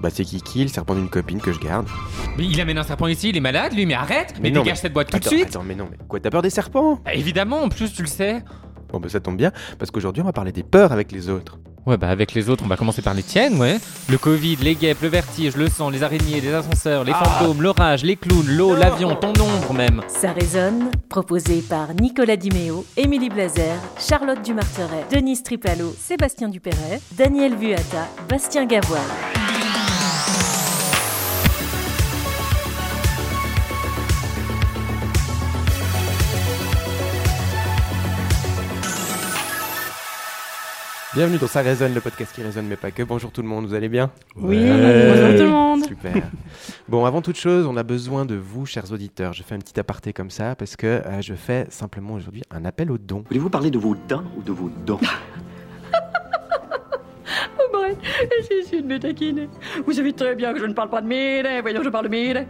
Bah c'est Kiki, le serpent d'une copine que je garde. Mais il amène un serpent ici, il est malade lui, mais arrête Mais, non, dégage mais- cette boîte tout Attends, de suite Attends, mais non, mais quoi, t'as peur des serpents? Bah, Évidemment, en plus tu le sais Bon bah ça tombe bien, parce qu'aujourd'hui on va parler des peurs avec les autres. Ouais bah avec les autres, on va commencer par les tiennes, ouais. Le Covid, les guêpes, le vertige, le sang, les araignées, les ascenseurs, les fantômes, l'orage, les clowns, l'eau, l'avion, ton ombre même Ça résonne, proposé par Nicolas Dimeo, Émilie Blazer, Charlotte Dumarteret, Denise Tripalo, Sébastien Dupéret, Daniel Vuata, Bastien Gavoil. Bienvenue dans Ça résonne, le podcast qui résonne mais pas que. Bonjour tout le monde, vous allez bien Oui, bonjour tout le monde. Super. bon, avant toute chose, on a besoin de vous, chers auditeurs. Je fais un petit aparté comme ça parce que euh, je fais simplement aujourd'hui un appel aux dons. Voulez-vous parler de vos dents ou de vos dents? Oh, Brett, j'essaie de me taquiner. Vous savez très bien que je ne parle pas de mes dents. Voyons, je parle de mes dents.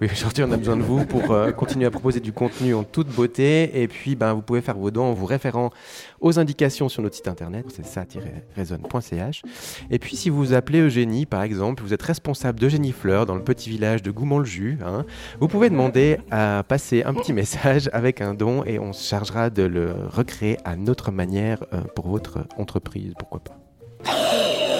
Oui, aujourd'hui, on a besoin de vous pour euh, continuer à proposer du contenu en toute beauté. Et puis, ben, vous pouvez faire vos dons en vous référant aux indications sur notre site internet, c'est ça-raisonne.ch. Et puis, si vous appelez Eugénie, par exemple, vous êtes responsable d'Eugénie Fleur dans le petit village de Goumont-le-Jus, hein, vous pouvez demander à passer un petit message avec un don et on se chargera de le recréer à notre manière euh, pour votre entreprise, pourquoi pas.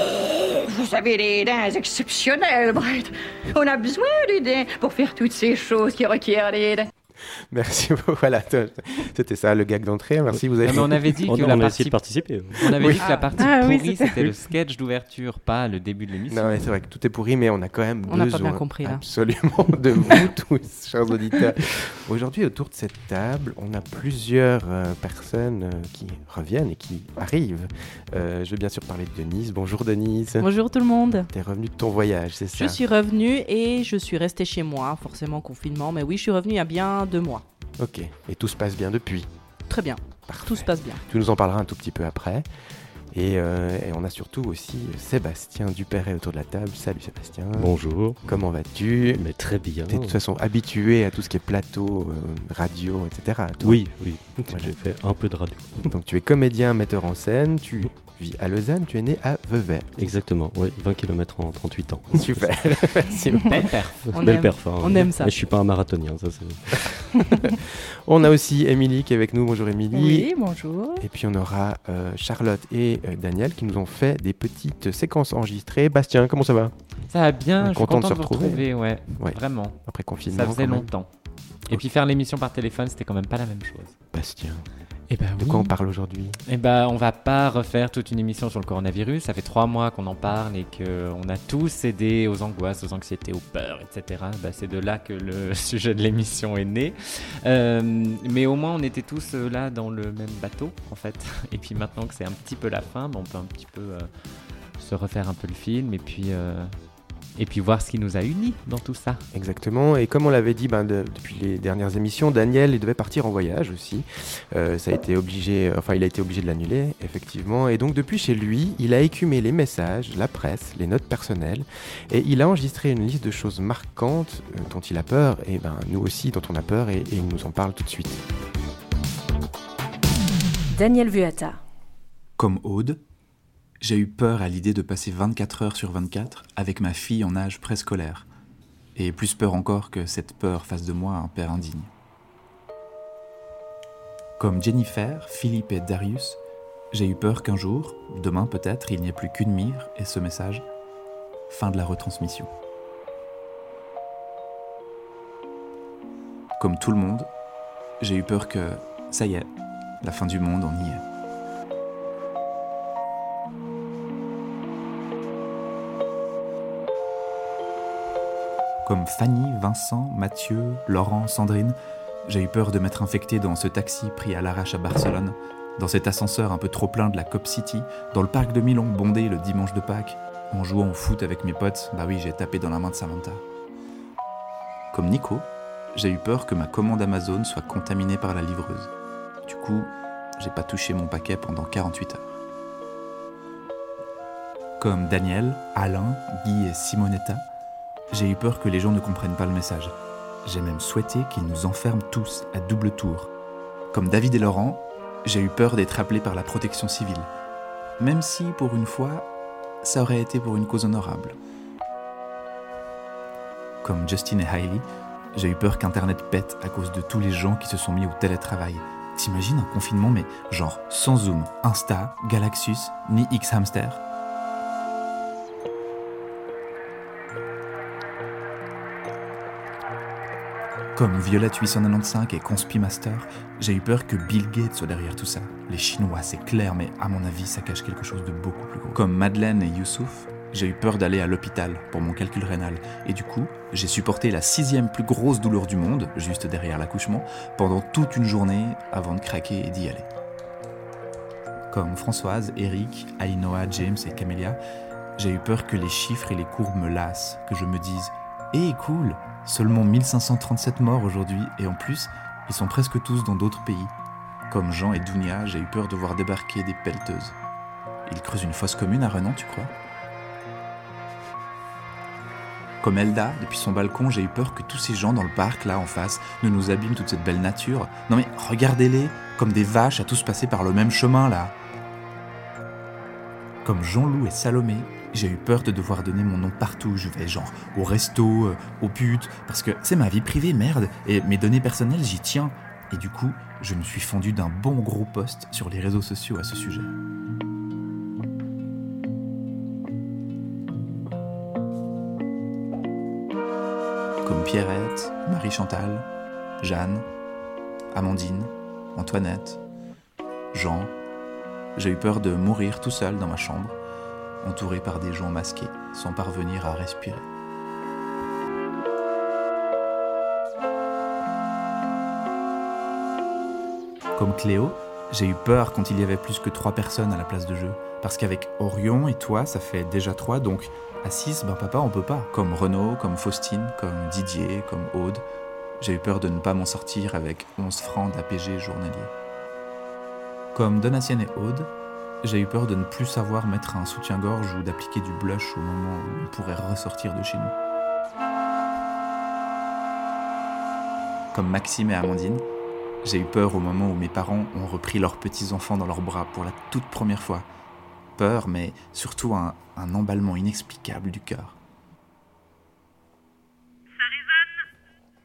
Vous avez des dents exceptionnelles, Brett. On a besoin des dents pour faire toutes ces choses qui requièrent des dents. Merci beaucoup. Voilà, c'était ça le gag d'entrée. Merci, vous avez. Non, mais on avait dit On, que on la a partie... de participer. On avait Oui. dit que la partie Ah oui, pourrie c'était- c'était le sketch d'ouverture, pas le début de l'émission. Non, mais c'est vrai que tout est pourri, mais on a quand même On besoin pas bien compris, là. absolument de vous tous, chers auditeurs. Aujourd'hui, autour de cette table, on a plusieurs euh, personnes euh, qui reviennent et qui arrivent. Euh, je vais bien sûr parler de Denise. Bonjour Denise. Bonjour tout le monde. T'es revenue de ton voyage, c'est ça? Je suis revenue et je suis restée chez moi, forcément confinement, mais oui, je suis revenue il y a bien deux mois. Ok. Et tout se passe bien depuis. Très bien, Parfait. tout se passe bien. Tu nous en parleras un tout petit peu après. Et, euh, et on a surtout aussi Sébastien Dupéret autour de la table. Salut Sébastien. Bonjour. Comment vas-tu? Mais très bien. T'es de toute façon habitué à tout ce qui est plateau, euh, radio, etc. toi. Oui, oui. Voilà. J'ai fait un peu de radio. Donc tu es comédien, metteur en scène, tu vis à Lausanne, tu es né à Vevey. Exactement. Oui, 20 km en 38 ans. Super, merci. Belle perf. On Belle aime. perf. hein. on aime ça. Mais je suis pas un marathonien, ça c'est. On a aussi Émilie qui est avec nous. Bonjour Émilie. Oui, bonjour. Et puis on aura euh, Charlotte et euh, Daniel qui nous ont fait des petites séquences enregistrées. Bastien, comment ça va? Ça va bien, je suis Content de content se de retrouver. retrouver, ouais. Ouais. Vraiment. Après confinement Ça faisait longtemps. Et puis faire l'émission par téléphone, c'était quand même pas la même chose. Bastien, Et ben de quoi on parle aujourd'hui? Eh ben, on va pas refaire toute une émission sur le coronavirus. Ça fait trois mois qu'on en parle et qu'on a tous cédé aux angoisses, aux anxiétés, aux peurs, etc. Bah, c'est de là que le sujet de l'émission est né. Euh, mais au moins, on était tous euh, là dans le même bateau, en fait. Et puis maintenant que c'est un petit peu la fin, bah, on peut un petit peu euh, se refaire un peu le film et puis, euh, et puis voir ce qui nous a unis dans tout ça. Exactement. Et comme on l'avait dit ben, de- depuis les dernières émissions, Daniel il devait partir en voyage aussi. Euh, ça a été obligé, enfin il a été obligé de l'annuler effectivement. Et donc depuis chez lui, il a écumé les messages, la presse, les notes personnelles, et il a enregistré une liste de choses marquantes euh, dont il a peur, et ben nous aussi dont on a peur, et, et il nous en parle tout de suite. Daniel Vuata. Comme Aude, j'ai eu peur à l'idée de passer 24 heures sur 24 avec ma fille en âge préscolaire. Et plus peur encore que cette peur fasse de moi un père indigne. Comme Jennifer, Philippe et Darius, j'ai eu peur qu'un jour, demain peut-être, il n'y ait plus qu'une mire et ce message. Fin de la retransmission. Comme tout le monde, j'ai eu peur que, ça y est, la fin du monde, on y est. Comme Fanny, Vincent, Mathieu, Laurent, Sandrine, j'ai eu peur de m'être infecté dans ce taxi pris à l'arrache à Barcelone, dans cet ascenseur un peu trop plein de la Cop City, dans le parc de Milan bondé le dimanche de Pâques, En jouant au foot avec mes potes, bah oui, j'ai tapé dans la main de Samantha. Comme Nico, j'ai eu peur que ma commande Amazon soit contaminée par la livreuse. Du coup, j'ai pas touché mon paquet pendant 48 heures. Comme Daniel, Alain, Guy et Simonetta, j'ai eu peur que les gens ne comprennent pas le message. J'ai même souhaité qu'ils nous enferment tous à double tour. Comme David et Laurent, j'ai eu peur d'être appelé par la protection civile. Même si, pour une fois, ça aurait été pour une cause honorable. Comme Justin et Hailey, j'ai eu peur qu'Internet pète à cause de tous les gens qui se sont mis au télétravail. T'imagines un confinement, mais genre sans Zoom, Insta, Galaxus, ni X-Hamster? Comme Violette 895 et Conspi Master, j'ai eu peur que Bill Gates soit derrière tout ça. Les Chinois, c'est clair, mais à mon avis, ça cache quelque chose de beaucoup plus gros. Comme Madeleine et Youssouf, j'ai eu peur d'aller à l'hôpital pour mon calcul rénal. Et du coup, j'ai supporté la sixième plus grosse douleur du monde, juste derrière l'accouchement, pendant toute une journée avant de craquer et d'y aller. Comme Françoise, Eric, Ainoa, James et Camélia, j'ai eu peur que les chiffres et les courbes me lassent, que je me dise Eh cool, seulement 1537 morts aujourd'hui, et en plus, ils sont presque tous dans d'autres pays. Comme Jean et Dounia, j'ai eu peur de voir débarquer des pelleteuses. Ils creusent une fosse commune à Renan, tu crois? Comme Elda, depuis son balcon, j'ai eu peur que tous ces gens dans le parc, là en face, ne nous abîment toute cette belle nature. Non mais regardez-les, comme des vaches à tous passer par le même chemin, là. Comme Jean-Loup et Salomé, j'ai eu peur de devoir donner mon nom partout où je vais, genre au resto, euh, au parce que c'est ma vie privée, merde, et mes données personnelles, j'y tiens. Et du coup, je me suis fendu d'un bon gros post sur les réseaux sociaux à ce sujet. Comme Pierrette, Marie-Chantal, Jeanne, Amandine, Antoinette, Jean, j'ai eu peur de mourir tout seul dans ma chambre, entouré par des gens masqués, sans parvenir à respirer. Comme Cléo, j'ai eu peur quand il y avait plus que trois personnes à la place de jeu. Parce qu'avec Orion et toi, ça fait déjà trois, donc à six, ben papa, on peut pas. Comme Renaud, comme Faustine, comme Didier, comme Aude. J'ai eu peur de ne pas m'en sortir avec 11 francs d'APG journalier. Comme Donatienne et Aude, j'ai eu peur de ne plus savoir mettre un soutien-gorge ou d'appliquer du blush au moment où on pourrait ressortir de chez nous. Comme Maxime et Amandine, j'ai eu peur au moment où mes parents ont repris leurs petits-enfants dans leurs bras pour la toute première fois. Peur, mais surtout un, un emballement inexplicable du cœur.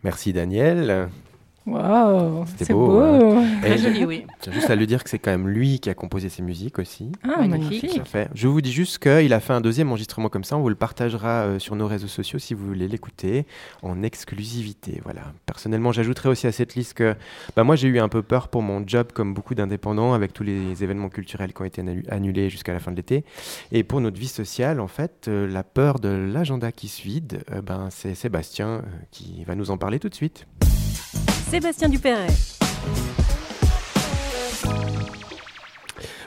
Merci Daniel. Waouh, C'était c'est beau, beau. hein. Très joli, je- oui. Tiens juste à lui dire que c'est quand même lui qui a composé ses musiques aussi. Ah, Magnifique. fait. Je vous dis juste qu'il a fait un deuxième enregistrement comme ça. On vous le partagera euh, sur nos réseaux sociaux si vous voulez l'écouter en exclusivité. Voilà. Personnellement, j'ajouterais aussi à cette liste que bah, moi j'ai eu un peu peur pour mon job, comme beaucoup d'indépendants, avec tous les événements culturels qui ont été annu- annulés jusqu'à la fin de l'été. Et pour notre vie sociale, en fait, euh, la peur de l'agenda qui se vide, euh, ben, c'est Sébastien euh, qui va nous en parler tout de suite. Sébastien Dupéret.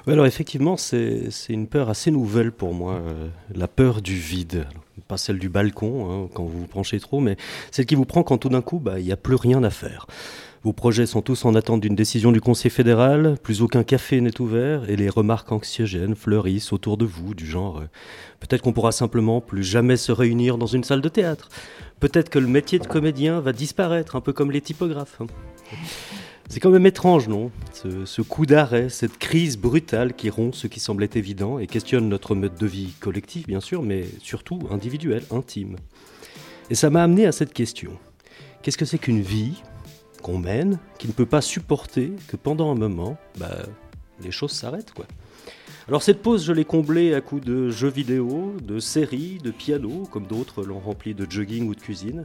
Alors effectivement, c'est c'est une peur assez nouvelle pour moi, euh, la peur du vide. Pas celle du balcon, hein, quand vous vous penchez trop, mais celle qui vous prend quand tout d'un coup, bah, il n'y a plus rien à faire. Vos projets sont tous en attente d'une décision du Conseil fédéral, plus aucun café n'est ouvert, et les remarques anxiogènes fleurissent autour de vous, du genre euh, peut-être qu'on pourra simplement plus jamais se réunir dans une salle de théâtre. Peut-être que le métier de comédien va disparaître, un peu comme les typographes. hein. C'est quand même étrange, non? Ce, ce coup d'arrêt, cette crise brutale qui rompt ce qui semblait évident et questionne notre mode de vie collectif, bien sûr, mais surtout individuel, intime. Et ça m'a amené à cette question. Qu'est-ce que c'est qu'une vie? Qu'on mène, qui ne peut pas supporter que pendant un moment, bah, les choses s'arrêtent, quoi alors cette pause, je l'ai comblée à coups de jeux vidéo, de séries, de piano, comme d'autres l'ont rempli de jogging ou de cuisine.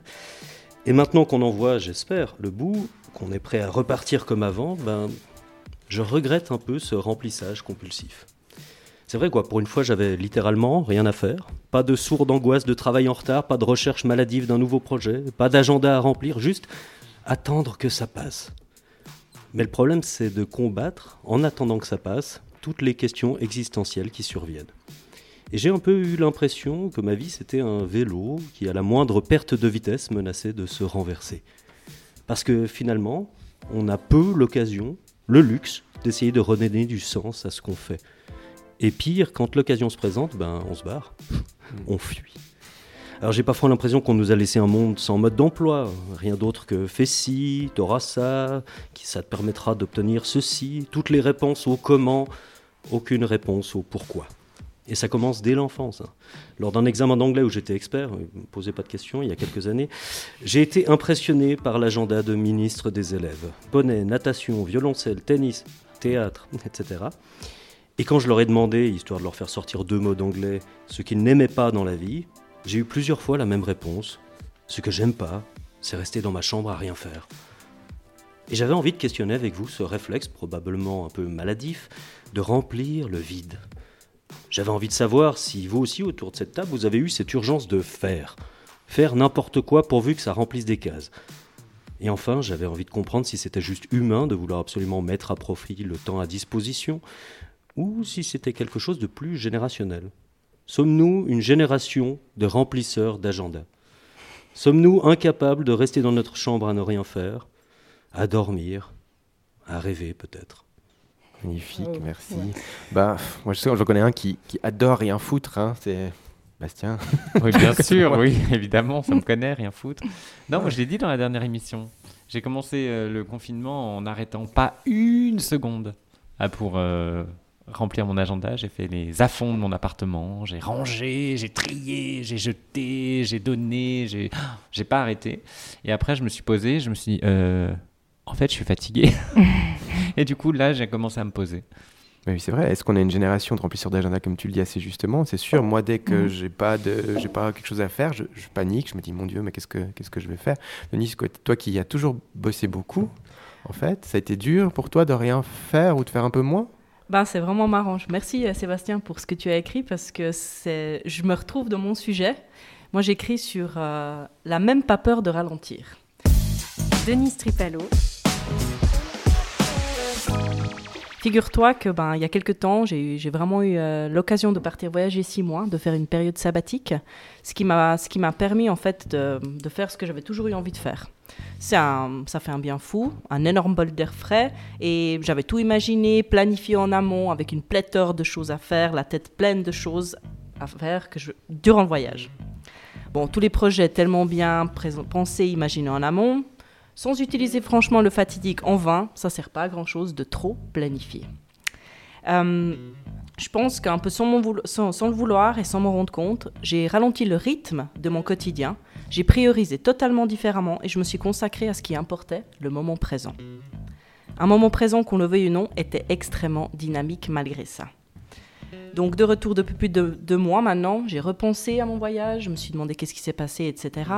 Et maintenant qu'on en voit, j'espère, le bout, qu'on est prêt à repartir comme avant, ben, je regrette un peu ce remplissage compulsif. C'est vrai quoi, pour une fois j'avais littéralement rien à faire, pas de sourde angoisse de travail en retard, pas de recherche maladive d'un nouveau projet, pas d'agenda à remplir, juste attendre que ça passe. Mais le problème c'est de combattre, en attendant que ça passe, toutes les questions existentielles qui surviennent. Et j'ai un peu eu l'impression que ma vie c'était un vélo qui à la moindre perte de vitesse menaçait de se renverser. Parce que finalement, on a peu l'occasion, le luxe, d'essayer de redonner du sens à ce qu'on fait. Et pire, quand l'occasion se présente, ben on se barre, on fuit. Alors j'ai parfois l'impression qu'on nous a laissé un monde sans mode d'emploi, rien d'autre que fais ci, t'auras ça, ça te permettra d'obtenir ceci, toutes les réponses au comment, aucune réponse au pourquoi. Et ça commence dès l'enfance. hein. Lors d'un examen d'anglais où j'étais expert, ne me posez pas de questions, il y a quelques années, j'ai été impressionné par l'agenda de ministre des élèves. Poney, natation, violoncelle, tennis, théâtre, etc. Et quand je leur ai demandé, histoire de leur faire sortir deux mots d'anglais, ce qu'ils n'aimaient pas dans la vie, j'ai eu plusieurs fois la même réponse. Ce que j'aime pas, c'est rester dans ma chambre à rien faire. Et j'avais envie de questionner avec vous ce réflexe probablement un peu maladif de remplir le vide. J'avais envie de savoir si vous aussi autour de cette table vous avez eu cette urgence de faire. Faire n'importe quoi pourvu que ça remplisse des cases. Et enfin, j'avais envie de comprendre si c'était juste humain de vouloir absolument mettre à profit le temps à disposition, ou si c'était quelque chose de plus générationnel. Sommes-nous une génération de remplisseurs d'agenda Sommes-nous incapables de rester dans notre chambre à ne rien faire, à dormir, à rêver peut-être? Magnifique, Oh, merci. ouais. Bah, moi je sais, connais un qui, qui adore rien foutre, hein, c'est Bastien. Oui, bien sûr, oui, évidemment, ça me connaît, rien foutre. Non, moi je l'ai dit dans la dernière émission. J'ai commencé euh, le confinement en n'arrêtant pas une seconde ah, pour euh, remplir mon agenda. J'ai fait les affonds de mon appartement, j'ai rangé, j'ai trié, j'ai jeté, j'ai donné, j'ai j'ai pas arrêté. Et après, je me suis posé, je me suis dit, euh, en fait, je suis fatigué. Et du coup, là, j'ai commencé à me poser. Mais oui, c'est vrai. Est-ce qu'on a une génération de remplisseurs d'agenda comme tu le dis assez justement? C'est sûr. Moi, dès que Mhm. j'ai pas de, j'ai pas quelque chose à faire, je, je panique. Je me dis mon Dieu, mais qu'est-ce que qu'est-ce que je vais faire? Denis, toi qui as toujours bossé beaucoup, en fait, ça a été dur pour toi de rien faire ou de faire un peu moins? Ben, c'est vraiment marrant. Merci euh, Sébastien pour ce que tu as écrit parce que je me retrouve dans mon sujet. Moi, j'écris sur euh, la même pas peur de ralentir. Denise Tripalo, Figure-toi que ben il y a quelques temps, j'ai vraiment eu euh, l'occasion de partir voyager six mois, de faire une période sabbatique, ce qui m'a ce qui m'a permis en fait de, de faire ce que j'avais toujours eu envie de faire. C'est ça fait un bien fou, un énorme bol d'air frais, et j'avais tout imaginé, planifié en amont, avec une pléthore de choses à faire, la tête pleine de choses à faire que je, durant le voyage. Bon, tous les projets tellement bien pensés, imaginés en amont, sans utiliser franchement le fatidique en vain, ça sert pas à grand chose de trop planifier. Euh, je pense qu'un peu sans, mon sans- le vouloir et sans m'en rendre compte, j'ai ralenti le rythme de mon quotidien, j'ai priorisé totalement différemment et je me suis consacré à ce qui importait, le moment présent. Un moment présent, qu'on le veuille ou non, était extrêmement dynamique malgré ça. Donc de retour depuis plus de deux mois maintenant, j'ai repensé à mon voyage, je me suis demandé qu'est-ce qui s'est passé, etc.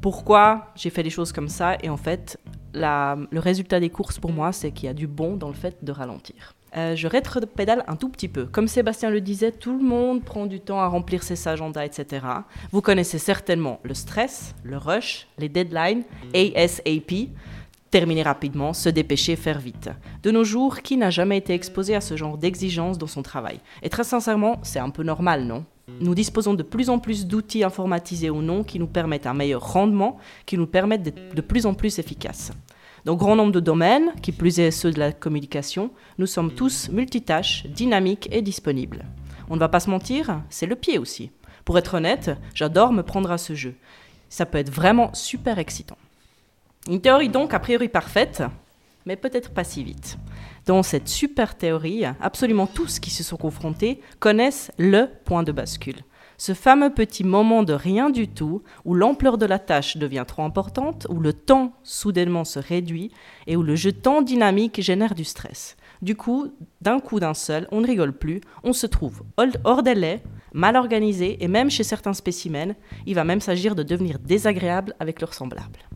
Pourquoi j'ai fait des choses comme ça Et en fait, le résultat des courses pour moi, c'est qu'il y a du bon dans le fait de ralentir. Euh, je rétro-pédale un tout petit peu. Comme Sébastien le disait, tout le monde prend du temps à remplir ses agendas, etc. Vous connaissez certainement le stress, le rush, les deadlines, ASAP, terminer rapidement, se dépêcher, faire vite. De nos jours, qui n'a jamais été exposé à ce genre d'exigence dans son travail? Et très sincèrement, c'est un peu normal, non? Nous disposons de plus en plus d'outils informatisés ou non qui nous permettent un meilleur rendement, qui nous permettent d'être de plus en plus efficaces. Dans grand nombre de domaines, qui plus est ceux de la communication, nous sommes tous multitâches, dynamiques et disponibles. On ne va pas se mentir, c'est le pied aussi. Pour être honnête, j'adore me prendre à ce jeu. Ça peut être vraiment super excitant. Une théorie donc a priori parfaite, mais peut-être pas si vite. Dans cette super théorie, absolument tous qui se sont confrontés connaissent le point de bascule. Ce fameux petit moment de rien du tout, où l'ampleur de la tâche devient trop importante, où le temps soudainement se réduit et où le jeu dynamique génère du stress. Du coup, d'un coup d'un seul, on ne rigole plus, on se trouve hors- hors délai, mal organisé et même chez certains spécimens, il va même s'agir de devenir désagréable avec leurs semblables.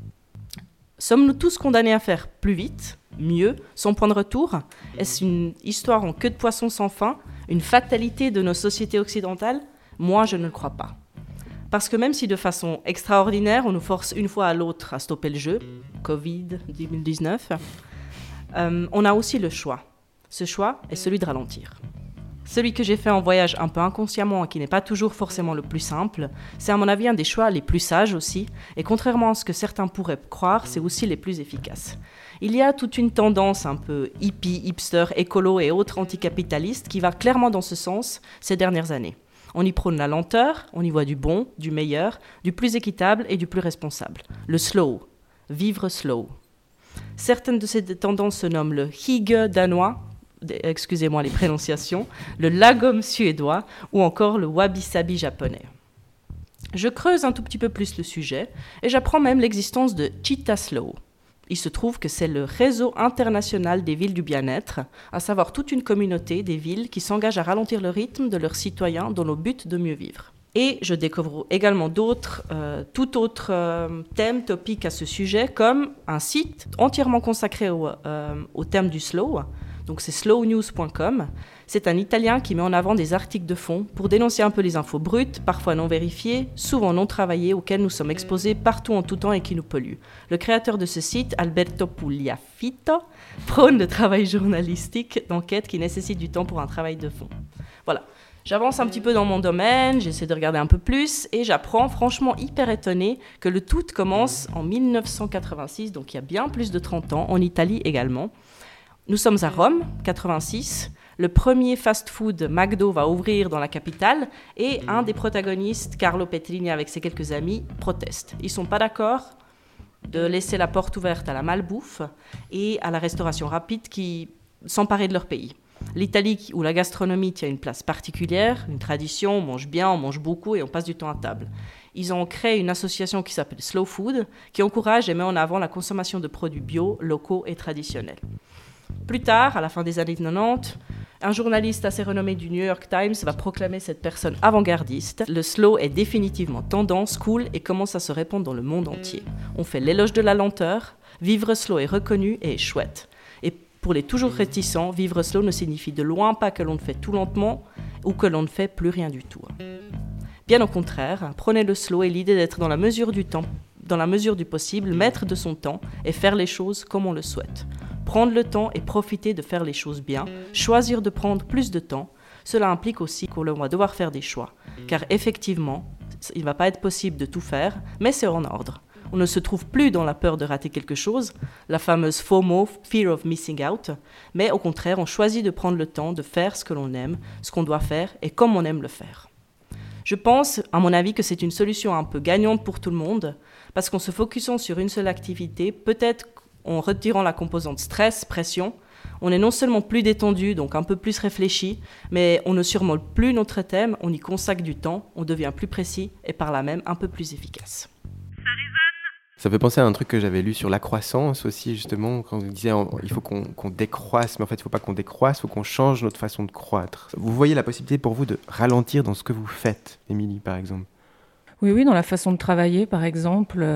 Sommes-nous tous condamnés à faire plus vite, mieux, sans point de retour Est-ce une histoire en queue de poisson sans fin Une fatalité de nos sociétés occidentales? Moi, je ne le crois pas. Parce que même si de façon extraordinaire, on nous force une fois à l'autre à stopper le jeu, Covid 2019, euh, on a aussi le choix. Ce choix est celui de ralentir. Celui que j'ai fait en voyage un peu inconsciemment et qui n'est pas toujours forcément le plus simple, c'est à mon avis un des choix les plus sages aussi, et contrairement à ce que certains pourraient croire, c'est aussi les plus efficaces. Il y a toute une tendance un peu hippie, hipster, écolo et autres anticapitalistes qui va clairement dans ce sens ces dernières années. On y prône la lenteur, on y voit du bon, du meilleur, du plus équitable et du plus responsable. Le slow, vivre slow. Certaines de ces tendances se nomment le hygge danois, excusez-moi les prononciations, le lagom suédois ou encore le wabi-sabi japonais. Je creuse un tout petit peu plus le sujet et j'apprends même l'existence de Cheetah Slow. Il se trouve que c'est le réseau international des villes du bien-être, à savoir toute une communauté des villes qui s'engagent à ralentir le rythme de leurs citoyens dans le but de mieux vivre. Et je découvre également d'autres, euh, tout autre euh, thème, topic à ce sujet, comme un site entièrement consacré au, euh, au thème du slow. Donc c'est slownews.com. C'est un Italien qui met en avant des articles de fond pour dénoncer un peu les infos brutes, parfois non vérifiées, souvent non travaillées, auxquelles nous sommes exposés partout en tout temps et qui nous polluent. Le créateur de ce site, Alberto Pugliafito, prône le travail journalistique d'enquête qui nécessite du temps pour un travail de fond. Voilà. J'avance un petit peu dans mon domaine, j'essaie de regarder un peu plus et j'apprends franchement hyper étonné que le tout commence en 1986, donc il y a bien plus de 30 ans, en Italie également. Nous sommes à Rome, 86. Le premier fast-food McDo va ouvrir dans la capitale et un des protagonistes, Carlo Petrini, avec ses quelques amis, proteste. Ils sont pas d'accord de laisser la porte ouverte à la malbouffe et à la restauration rapide qui s'emparait de leur pays. L'Italie, où la gastronomie tient une place particulière, une tradition, on mange bien, on mange beaucoup et on passe du temps à table. Ils ont créé une association qui s'appelle Slow Food, qui encourage et met en avant la consommation de produits bio, locaux et traditionnels. Plus tard, à la fin des années 90, un journaliste assez renommé du New York Times va proclamer cette personne avant-gardiste. Le slow est définitivement tendance, cool et commence à se répandre dans le monde entier. On fait l'éloge de la lenteur. Vivre slow est reconnu et est chouette. Et pour les toujours réticents, vivre slow ne signifie de loin pas que l'on ne fait tout lentement ou que l'on ne fait plus rien du tout. Bien au contraire, prenez le slow et l'idée d'être dans la mesure du temps, dans la mesure du possible, maître de son temps et faire les choses comme on le souhaite prendre le temps et profiter de faire les choses bien, choisir de prendre plus de temps, cela implique aussi qu'on va devoir faire des choix. Car effectivement, il ne va pas être possible de tout faire, mais c'est en ordre. On ne se trouve plus dans la peur de rater quelque chose, la fameuse FOMO, Fear of Missing Out, mais au contraire, on choisit de prendre le temps de faire ce que l'on aime, ce qu'on doit faire et comme on aime le faire. Je pense, à mon avis, que c'est une solution un peu gagnante pour tout le monde, parce qu'en se focusant sur une seule activité, peut-être en retirant la composante stress, pression, on est non seulement plus détendu, donc un peu plus réfléchi, mais on ne surmole plus notre thème, on y consacre du temps, on devient plus précis et par là même un peu plus efficace. Ça fait penser à un truc que j'avais lu sur la croissance aussi, justement, quand on disait il faut qu'on décroisse, mais en fait, il ne faut pas qu'on décroisse, il faut qu'on change notre façon de croître. Vous voyez la possibilité pour vous de ralentir dans ce que vous faites, Émilie, par exemple? Oui, oui, dans la façon de travailler, par exemple.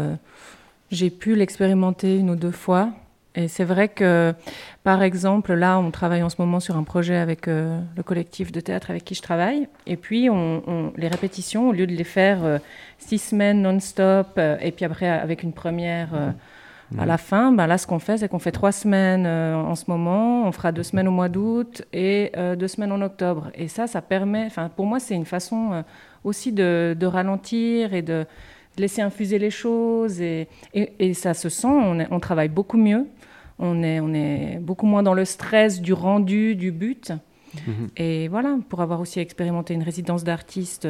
J'ai pu l'expérimenter une ou deux fois. Et c'est vrai que, par exemple, là, on travaille en ce moment sur un projet avec euh, le collectif de théâtre avec qui je travaille. Et puis, on, les répétitions, au lieu de les faire euh, six semaines non-stop, euh, et puis après avec une première à la fin, ben là, ce qu'on fait, c'est qu'on fait trois semaines en ce moment, on fera deux semaines au mois d'août et deux semaines en octobre. Et ça, ça permet, pour moi, c'est une façon aussi de, de ralentir et de laisser infuser les choses et, et, ça se sent, on, travaille beaucoup mieux, on est, on est beaucoup moins dans le stress du rendu, du but. Mhm. Et voilà, pour avoir aussi expérimenté une résidence d'artiste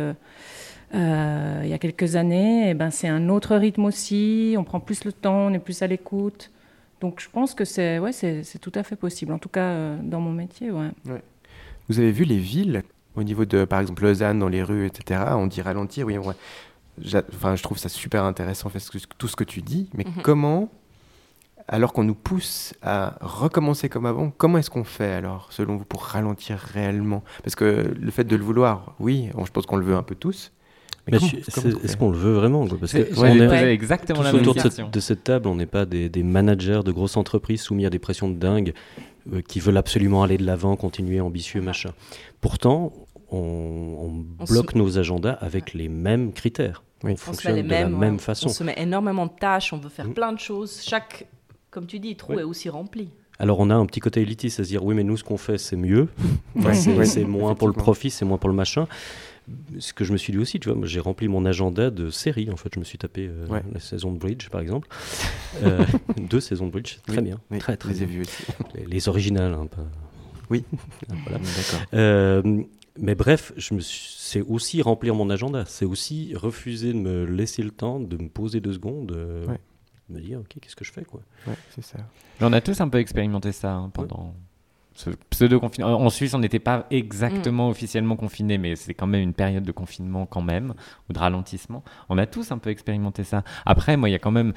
euh, il y a quelques années, et eh ben c'est un autre rythme aussi, on prend plus le temps, on est plus à l'écoute. Donc je pense que c'est ouais, c'est tout à fait possible, en tout cas euh, dans mon métier. Ouais. Vous avez vu les villes au niveau de, par exemple, Lausanne, dans les rues, etc. On dit ralentir, oui, enfin, je trouve ça super intéressant, tout ce que tu dis, mais mhm. comment, alors qu'on nous pousse à recommencer comme avant, comment est-ce qu'on fait alors, selon vous, pour ralentir réellement? Parce que le fait de le vouloir, oui, je pense qu'on le veut un peu tous. Mais est-ce qu'on le veut vraiment Parce que on est exactement la autour de cette, de cette, table, on n'est pas des, managers de grosses entreprises soumis à des pressions de dingue euh, qui veulent absolument aller de l'avant, continuer ambitieux, machin. Pourtant, on, bloque nos agendas avec les mêmes critères. On fonctionne de la même façon. On se met énormément de tâches, on veut faire mm. plein de choses. Chaque, comme tu dis, trou est aussi rempli. Alors on a un petit côté élitiste, c'est-à-dire oui mais nous ce qu'on fait c'est mieux, Ouais, c'est moins pour le profit, c'est moins pour le machin. Ce que je me suis dit aussi, tu vois, j'ai rempli mon agenda de séries. En fait, je me suis tapé euh, Ouais. la saison de Bridge, par exemple, Euh, deux saisons de Bridge, très Oui, bien, oui, très très les bien. aussi. Les, les originales, hein, pas- Oui. voilà. D'accord. Euh, mais bref, je me suis- c'est aussi remplir mon agenda. C'est aussi refuser de me laisser le temps de me poser deux secondes, euh, Ouais. me dire ok, qu'est-ce que je fais quoi. Ouais, c'est ça. Mais on a tous un peu expérimenté ça hein, pendant ce pseudo-confinement. En Suisse, on n'était pas exactement officiellement confinés, mais c'est quand même une période de confinement quand même, ou de ralentissement. On a tous un peu expérimenté ça. Après, moi, il y a quand même...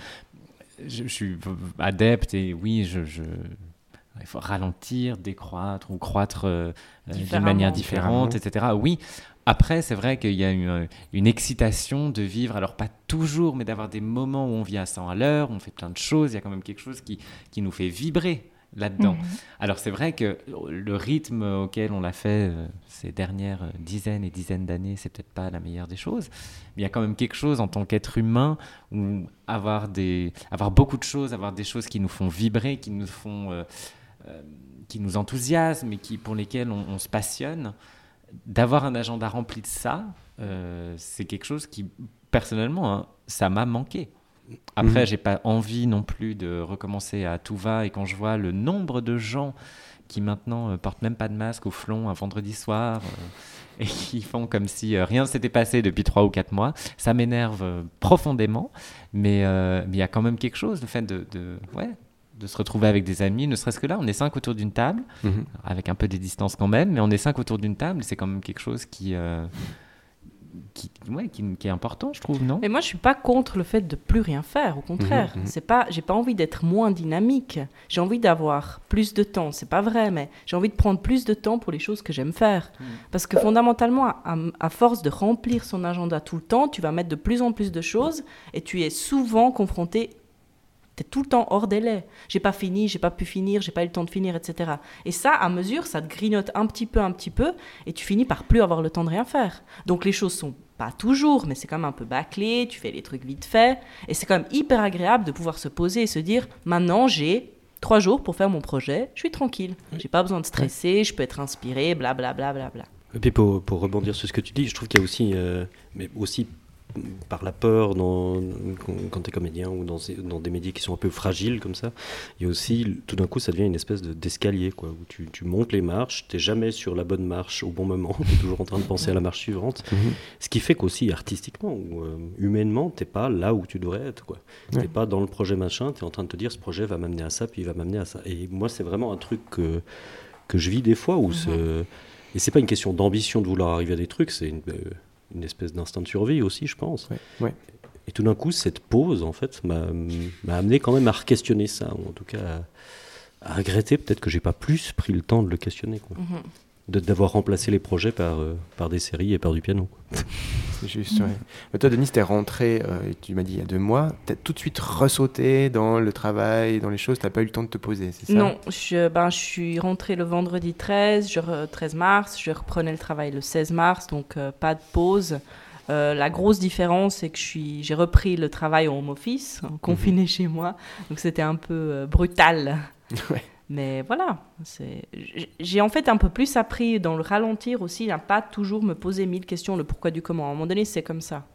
Je, je suis adepte et oui, je... je- Il faut ralentir, décroître ou croître euh, euh, d'une manière différente, etc. Oui. Après, c'est vrai qu'il y a une, une excitation de vivre, alors pas toujours, mais d'avoir des moments où on vit à 100 à l'heure, on fait plein de choses, il y a quand même quelque chose qui, qui nous fait vibrer là-dedans. Mhm. Alors c'est vrai que le rythme auquel on l'a fait euh, ces dernières euh, dizaines et dizaines d'années, c'est peut-être pas la meilleure des choses, mais il y a quand même quelque chose en tant qu'être humain où avoir, des, avoir beaucoup de choses, avoir des choses qui nous font vibrer, qui nous font... euh, qui nous enthousiasment et qui, pour lesquels on, on se passionne, d'avoir un agenda rempli de ça, euh, c'est quelque chose qui, personnellement, hein, ça m'a manqué. Après, Mhm. j'ai pas envie non plus de recommencer à tout va. Et quand je vois le nombre de gens qui maintenant euh, portent même pas de masque au flon un vendredi soir euh, et qui font comme si euh, rien ne s'était passé depuis trois ou quatre mois, ça m'énerve euh, profondément. Mais euh, mais il y a quand même quelque chose, le fait de, de, ouais, de se retrouver avec des amis, ne serait-ce que là, on est cinq autour d'une table, Mhm. avec un peu des distances quand même, mais on est cinq autour d'une table, c'est quand même quelque chose qui, euh, qui, ouais, qui, qui est important, je trouve, non? Mais moi, je suis pas contre le fait de plus rien faire. Au contraire, Mhm, mhm. c'est pas. J'ai pas envie d'être moins dynamique. J'ai envie d'avoir plus de temps. C'est pas vrai, mais j'ai envie de prendre plus de temps pour les choses que j'aime faire. Parce que fondamentalement, à, à force de remplir son agenda tout le temps, tu vas mettre de plus en plus de choses et tu es souvent confronté. Tout le temps hors délai. J'ai pas fini, j'ai pas pu finir, j'ai pas eu le temps de finir, etc. Et ça, à mesure, ça te grignote un petit peu, un petit peu, et tu finis par plus avoir le temps de rien faire. Donc les choses sont pas toujours, mais c'est quand même un peu bâclé, tu fais les trucs vite fait, et c'est quand même hyper agréable de pouvoir se poser et se dire, maintenant j'ai trois jours pour faire mon projet, je suis tranquille, j'ai pas besoin de stresser, je peux être inspiré, blablabla. Bla, bla, bla. Et puis pour, pour rebondir sur ce que tu dis, je trouve qu'il y a aussi, euh, mais aussi par la peur dans, quand, tu es comédien ou dans, des médias qui sont un peu fragiles comme ça, il y a aussi, tout d'un coup, ça devient une espèce de- d'escalier, quoi, où tu, tu montes les marches, tu jamais sur la bonne marche au bon moment, tu es toujours en train de penser à la marche suivante, Mhm. ce qui fait qu'aussi artistiquement ou euh, humainement, t'es pas là où tu devrais être. Ouais. T'es pas dans le projet machin, tu es en train de te dire, ce projet va m'amener à ça, puis il va m'amener à ça. Et moi, c'est vraiment un truc que, que je vis des fois, où ce- et c'est pas une question d'ambition de vouloir arriver à des trucs, c'est une, euh, une espèce d'instinct de survie aussi, je pense. Ouais, ouais. Et tout d'un coup, cette pause, en fait, m'a amené quand même à re-questionner ça, ou en tout cas à, à regretter peut-être que j'ai pas plus pris le temps de le questionner, quoi. Mhm. D'avoir remplacé les projets par, euh, par des séries et par du piano. C'est juste, ouais. Mais toi, Denis, t'es rentré, euh, et tu m'as dit il y a deux mois, t'as tout de suite ressauté dans le travail, dans les choses, t'as pas eu le temps de te poser, c'est ça? Non, je, ben, je suis rentrée le vendredi 13, je re- 13 mars, je reprenais le travail le 16 mars, donc euh, pas de pause. Euh, la grosse différence, c'est que je suis- j'ai repris le travail en home office, confiné chez moi, donc c'était un peu euh, brutal. Ouais. Mais voilà, j'ai en fait un peu plus appris dans le ralentir aussi, à pas toujours me poser mille questions, le pourquoi du comment. À un moment donné, c'est comme ça.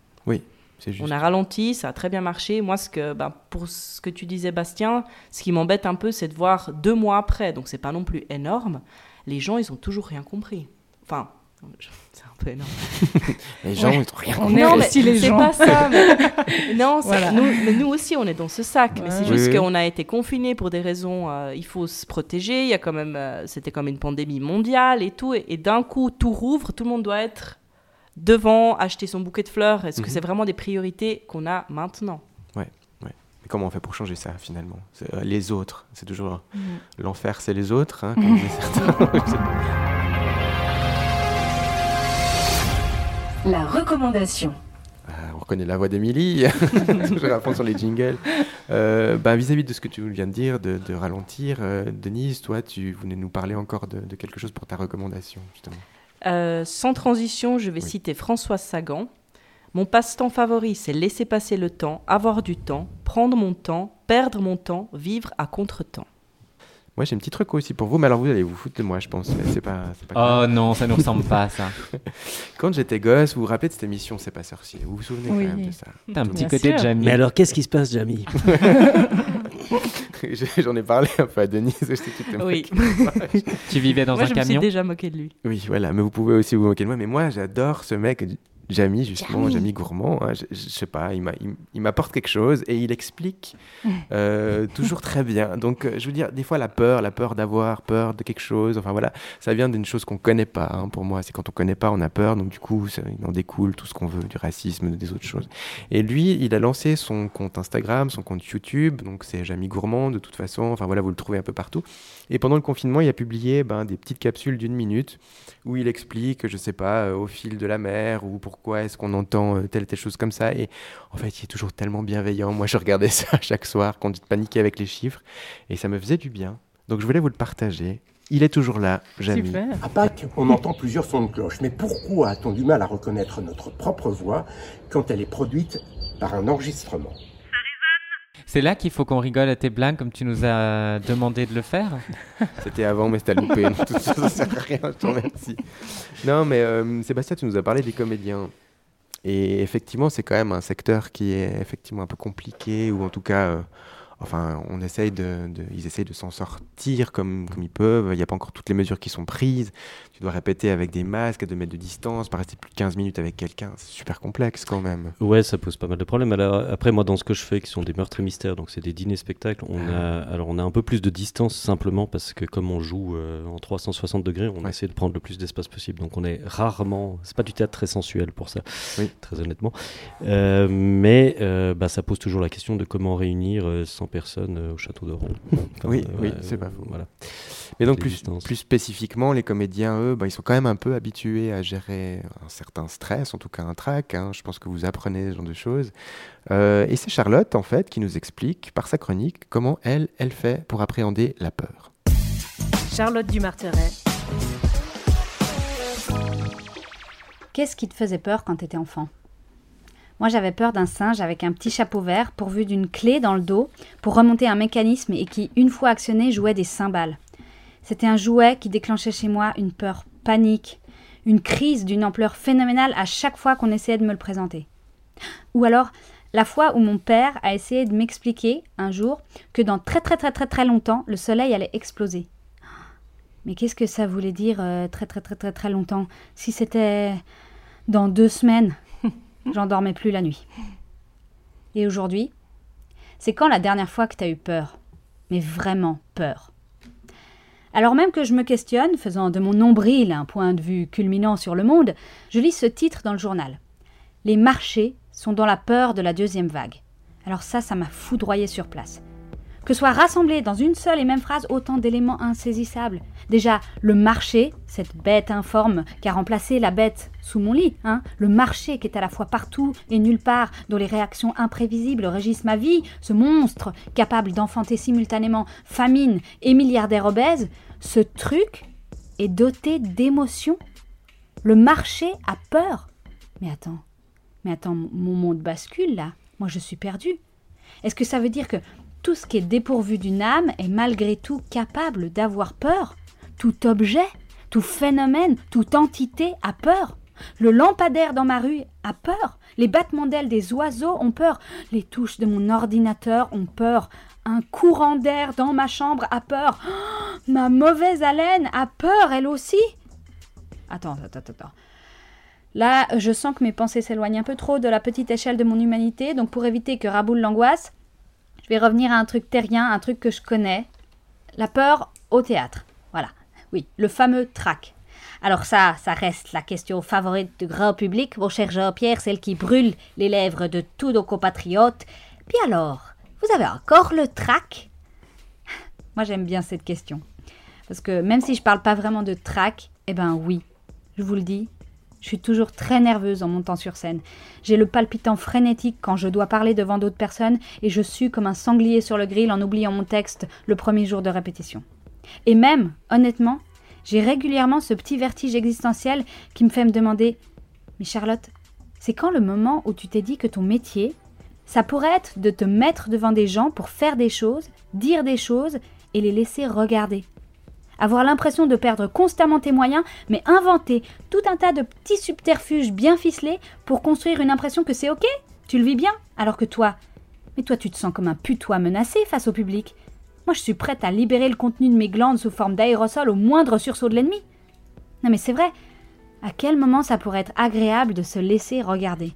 C'est juste. On a ralenti, ça a très bien marché. Moi, ce que, ben, pour ce que tu disais, Bastien, ce qui m'embête un peu, c'est de voir deux mois après, donc c'est pas non plus énorme, les gens, ils ont toujours rien compris. Enfin, c'est un peu énorme. Les gens, Ouais. ils ont rien On compris. est non, mais aussi les c'est gens. pas ça. Mais... non, Voilà. nous, mais nous aussi, on est dans ce sac. Mais c'est Ouais. juste Oui, oui. qu'on a été confinés pour des raisons. euh, il faut se protéger. Il y a quand même, euh, c'était comme une pandémie mondiale et tout. Et, et d'un coup, tout rouvre. Tout le monde doit être devant, acheter son bouquet de fleurs. Est-ce que Mhm. c'est vraiment des priorités qu'on a maintenant? Mais comment on fait pour changer ça finalement? Euh, Les autres, c'est toujours Mhm. l'enfer, c'est les autres, hein, comme La recommandation. Ah, on reconnaît la voix d'Émilie, toujours à fond sur les jingles. Euh, ben, vis-à-vis de ce que tu viens de dire, de, de ralentir, euh, Denise, toi, tu voulais nous parler encore de, de quelque chose pour ta recommandation, justement. Euh, sans transition, je vais Oui. citer Françoise Sagan. Mon passe-temps favori, c'est laisser passer le temps, avoir du temps, prendre mon temps, perdre mon temps, vivre à contre-temps. Moi, j'ai un petit truc aussi pour vous, mais alors vous allez vous foutre de moi, je pense. mais C'est pas, c'est pas grave. Oh non, ça nous ressemble pas, ça. Quand j'étais gosse, vous vous rappelez de cette émission C'est pas sorcier Vous vous souvenez Oui. quand même de ça? T'as un petit côté de. Jamie. Mais alors, qu'est-ce qui se passe, Jamie? J'en ai parlé un peu à Denise. je sais que tu t'es Oui. Tu vivais dans Moi, un je me suis camion? déjà moqué de lui. Oui, voilà, mais vous pouvez aussi vous moquer de moi. Mais moi, j'adore ce mec, Jamie, justement, Jamie. Gourmand. hein. je, je sais pas, il m'a- il- il m'apporte quelque chose et il explique euh, toujours très bien. Donc, euh, je veux dire, des fois, la peur, la peur d'avoir peur de quelque chose, enfin voilà, ça vient d'une chose qu'on connaît pas. hein, pour moi, c'est quand on connaît pas, on a peur. Donc, du coup, ça, il en découle tout ce qu'on veut, du racisme, des autres choses. Et lui, il a lancé son compte Instagram, son compte YouTube. Donc, c'est Jamie Gourmand, de toute façon. Enfin, voilà, vous le trouvez un peu partout. Et pendant le confinement, il a publié ben, des petites capsules d'une minute où il explique, je sais pas, euh, au fil de la mer ou pourquoi est-ce qu'on entend euh, telle telle chose comme ça. Et en fait, il est toujours tellement bienveillant. Moi, je regardais ça chaque soir quand je paniquais avec les chiffres et ça me faisait du bien. Donc, je voulais vous le partager. Il est toujours là, Jamie. À Pâques, on entend plusieurs sons de cloche, mais pourquoi a-t-on du mal à reconnaître notre propre voix quand elle est produite par un enregistrement? C'est là qu'il faut qu'on rigole à tes blagues comme tu nous as demandé de le faire C'était avant, mais c'était loupé. Donc, tout ça, ça sert à rien, je te remercie. Non, mais euh, Sébastien, tu nous as parlé des comédiens. Et effectivement, c'est quand même un secteur qui est effectivement un peu compliqué, ou en tout cas, euh, enfin, on essaye de, de- ils essayent de s'en sortir comme, comme ils peuvent. Il n'y a pas encore toutes les mesures qui sont prises. Tu dois répéter avec des masques à 2 mètres de distance, pas rester plus de 15 minutes avec quelqu'un. C'est super complexe quand même. Ouais, ça pose pas mal de problèmes. Alors, après, moi, dans ce que je fais, qui sont des meurtres et mystères, donc c'est des dîners spectacles, on a, alors on a un peu plus de distance simplement parce que comme on joue euh, en 360 degrés, on Ouais. essaie de prendre le plus d'espace possible. Donc on est rarement, c'est pas du théâtre très sensuel pour ça, Oui. très honnêtement. Euh, mais euh, bah, ça pose toujours la question de comment réunir euh, 100 personnes au château de. Enfin, Oui, oui, c'est pas faux. Voilà. Mais donc plus, plus spécifiquement, les comédiens, eux, bah, ils sont quand même un peu habitués à gérer un certain stress, en tout cas un trac. hein. Je pense que vous apprenez ce genre de choses. Euh, et c'est Charlotte, en fait, qui nous explique par sa chronique comment elle, elle fait pour appréhender la peur. Charlotte Dumarteret, Qu'est-ce qui te faisait peur quand t'étais enfant? Moi, j'avais peur d'un singe avec un petit chapeau vert pourvu d'une clé dans le dos pour remonter un mécanisme et qui, une fois actionné, jouait des cymbales. C'était un jouet qui déclenchait chez moi une peur panique, une crise d'une ampleur phénoménale à chaque fois qu'on essayait de me le présenter. Ou alors, la fois où mon père a essayé de m'expliquer un jour que dans très très très très très longtemps, le soleil allait exploser. Mais qu'est-ce que ça voulait dire euh, très très très très très longtemps? Si c'était dans deux semaines, j'en dormais plus la nuit. Et aujourd'hui, c'est quand la dernière fois que tu as eu peur? Mais vraiment peur? Alors même que je me questionne, faisant de mon nombril un point de vue culminant sur le monde, je lis ce titre dans le journal. Les marchés sont dans la peur de la deuxième vague. Alors ça, ça m'a foudroyé sur place. Que soient rassemblés dans une seule et même phrase autant d'éléments insaisissables. Déjà, le marché, cette bête informe qui a remplacé la bête sous mon lit, hein, le marché qui est à la fois partout et nulle part, dont les réactions imprévisibles régissent ma vie, ce monstre capable d'enfanter simultanément famine et milliardaire obèse, ce truc est doté d'émotions. Le marché a peur. Mais attends, mais attends, mon monde bascule là. Moi, je suis perdue. Est-ce que ça veut dire que tout ce qui est dépourvu d'une âme est malgré tout capable d'avoir peur Tout objet, tout phénomène, toute entité a peur Le lampadaire dans ma rue a peur Les battements d'ailes des oiseaux ont peur Les touches de mon ordinateur ont peur un courant d'air dans ma chambre a peur. Oh, ma mauvaise haleine a peur, elle aussi. Attends, attends, attends. Là, je sens que mes pensées s'éloignent un peu trop de la petite échelle de mon humanité, donc pour éviter que raboule l'angoisse, je vais revenir à un truc terrien, un truc que je connais. La peur au théâtre. Voilà. Oui, le fameux trac. Alors ça, ça reste la question favorite du grand public, mon cher Jean-Pierre, celle qui brûle les lèvres de tous nos compatriotes. Puis alors, vous avez encore le trac? Moi j'aime bien cette question. Parce que même si je parle pas vraiment de trac, eh ben oui, je vous le dis, je suis toujours très nerveuse en montant sur scène. J'ai le palpitant frénétique quand je dois parler devant d'autres personnes et je sue comme un sanglier sur le grill en oubliant mon texte le premier jour de répétition. Et même, honnêtement, j'ai régulièrement ce petit vertige existentiel qui me fait me demander Mais Charlotte, c'est quand le moment où tu t'es dit que ton métier, ça pourrait être de te mettre devant des gens pour faire des choses, dire des choses et les laisser regarder? Avoir l'impression de perdre constamment tes moyens, mais inventer tout un tas de petits subterfuges bien ficelés pour construire une impression que c'est ok, tu le vis bien, alors que toi, mais toi tu te sens comme un putois menacé face au public. Moi je suis prête à libérer le contenu de mes glandes sous forme d'aérosol au moindre sursaut de l'ennemi. Non mais c'est vrai, à quel moment ça pourrait être agréable de se laisser regarder?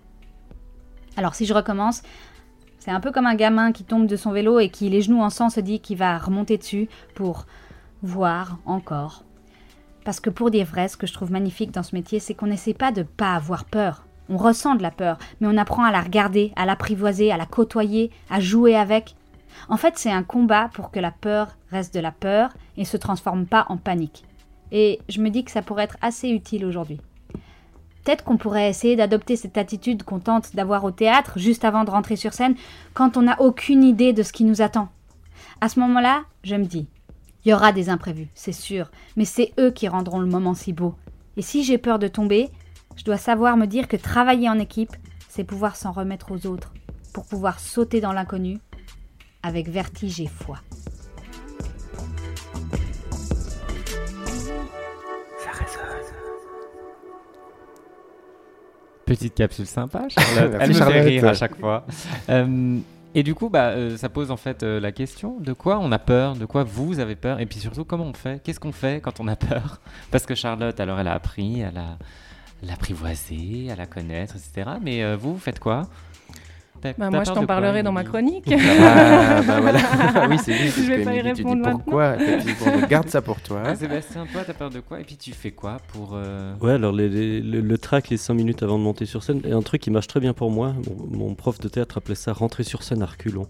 Alors si je recommence, c'est un peu comme un gamin qui tombe de son vélo et qui, les genoux en sang, se dit qu'il va remonter dessus pour voir encore. Parce que pour dire vrai, ce que je trouve magnifique dans ce métier, c'est qu'on n'essaie pas de pas avoir peur. On ressent de la peur, mais on apprend à la regarder, à l'apprivoiser, à la côtoyer, à jouer avec. En fait, c'est un combat pour que la peur reste de la peur et se transforme pas en panique. Et je me dis que ça pourrait être assez utile aujourd'hui. Peut-être qu'on pourrait essayer d'adopter cette attitude qu'on tente d'avoir au théâtre juste avant de rentrer sur scène quand on n'a aucune idée de ce qui nous attend. À ce moment-là, je me dis, il y aura des imprévus, c'est sûr, mais c'est eux qui rendront le moment si beau. Et si j'ai peur de tomber, je dois savoir me dire que travailler en équipe, c'est pouvoir s'en remettre aux autres, pour pouvoir sauter dans l'inconnu avec vertige et foi. Ça résonne. Petite capsule sympa, Charlotte. Elle me fait Charlotte. rire à chaque fois. Euh, et du coup, bah, euh, ça pose en fait euh, la question de quoi on a peur, de quoi vous avez peur, et puis surtout comment on fait, qu'est-ce qu'on fait quand on a peur? Parce que Charlotte, alors, elle a appris, elle a l'apprivoiser, à la connaître, etc. Mais euh, vous, vous faites quoi? Bah, moi, je t'en parlerai dans ma chronique. Ah, bah voilà. oui, c'est lui. Je vais pas y Tu dis répondre pourquoi. maintenant. effectivement. Donc, garde ça pour toi. Ah, Sébastien, toi, t'as peur de quoi? Et puis tu fais quoi pour... euh, Ouais, alors les- les- le, le track, les 5 minutes avant de monter sur scène, et un truc qui marche très bien pour moi, mon, mon prof de théâtre appelait ça rentrer sur scène à reculons.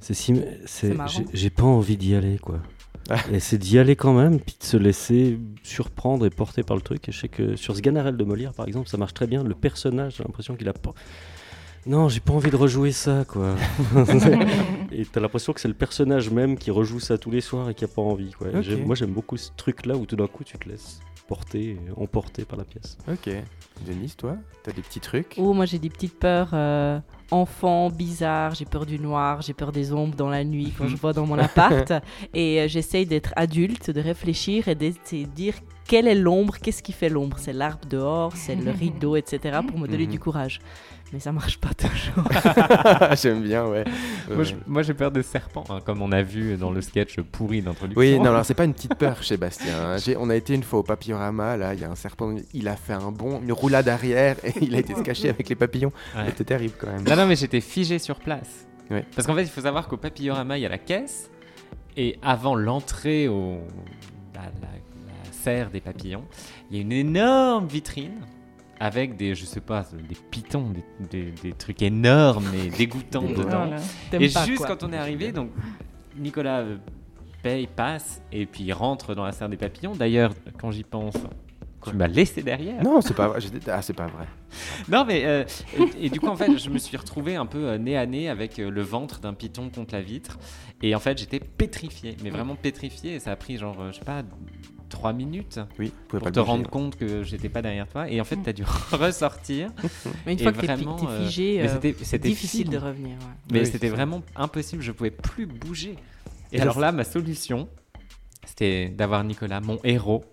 C'est si, j'ai, pas envie d'y aller, quoi. Et c'est d'y aller quand même, puis de se laisser surprendre et porter par le truc. Et je sais que sur Sganarelle de Molière, par exemple, ça marche très bien. Le personnage, j'ai l'impression qu'il a pas. Non, j'ai pas envie de rejouer ça, quoi. et t'as l'impression que c'est le personnage même qui rejoue ça tous les soirs et qui a pas envie, quoi. Moi, j'aime beaucoup ce truc-là où tout d'un coup, tu te laisses porter, emporter par la pièce. Ok. Denise, toi, t'as des petits trucs? Oh, moi j'ai des petites peurs euh, enfant, bizarres, j'ai peur du noir, j'ai peur des ombres dans la nuit quand je vois dans mon appart. et euh, j'essaye d'être adulte, de réfléchir et d'essayer de dire quelle est l'ombre, qu'est-ce qui fait l'ombre? C'est l'arbre dehors, c'est le rideau, etc. pour me donner Mhm. du courage. Mais ça marche pas toujours. J'aime bien, ouais. Moi, Ouais. je- moi, j'ai peur des serpents, hein, comme on a vu dans le sketch pourri d'introduction. Oui, non, alors c'est pas une petite peur chez Bastien. hein. On a été une fois au papillorama, là, il y a un serpent, il a fait un bond, une roulade arrière et il a été se cacher avec les papillons. Ouais. C'était terrible quand même. Non, non, mais j'étais figé sur place. Ouais. Parce qu'en fait, il faut savoir qu'au Papillorama, il y a la caisse. Et avant l'entrée au la serre des papillons, il y a une énorme vitrine avec des, je sais pas, des pitons, des, des- des trucs énormes et dégoûtants dedans. Voilà. Et pas, juste quoi. quand on est arrivé, donc Nicolas euh, paye, passe, et puis il rentre dans la serre des papillons. D'ailleurs, quand j'y pense, tu m'as laissé derrière. Non, c'est pas vrai. Ah, c'est pas vrai. Non, mais euh, et, et du coup, en fait, je me suis retrouvé un peu euh, nez à nez avec euh, le ventre d'un python contre la vitre. Et en fait, j'étais pétrifié, mais vraiment pétrifié. Et ça a pris, genre, je sais pas, trois minutes Oui, pour pas te bouger, rendre hein. compte que j'étais pas derrière toi. Et en fait, t'as dû ressortir. Mais une fois que t'es figé, mais euh, c'était- difficile de revenir, ouais. Mais Oui, c'était vraiment impossible. Je pouvais plus bouger. Et Et alors là, ma solution, c'était d'avoir Nicolas, mon héros,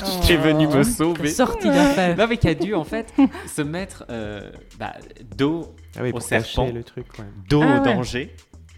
Oh. qui est venu me sauver. Sorti d'affaire. Non, mais qui a dû en fait se mettre euh, bah, dos Ah oui, au serpent, le truc, ouais. dos Ah au ouais. danger,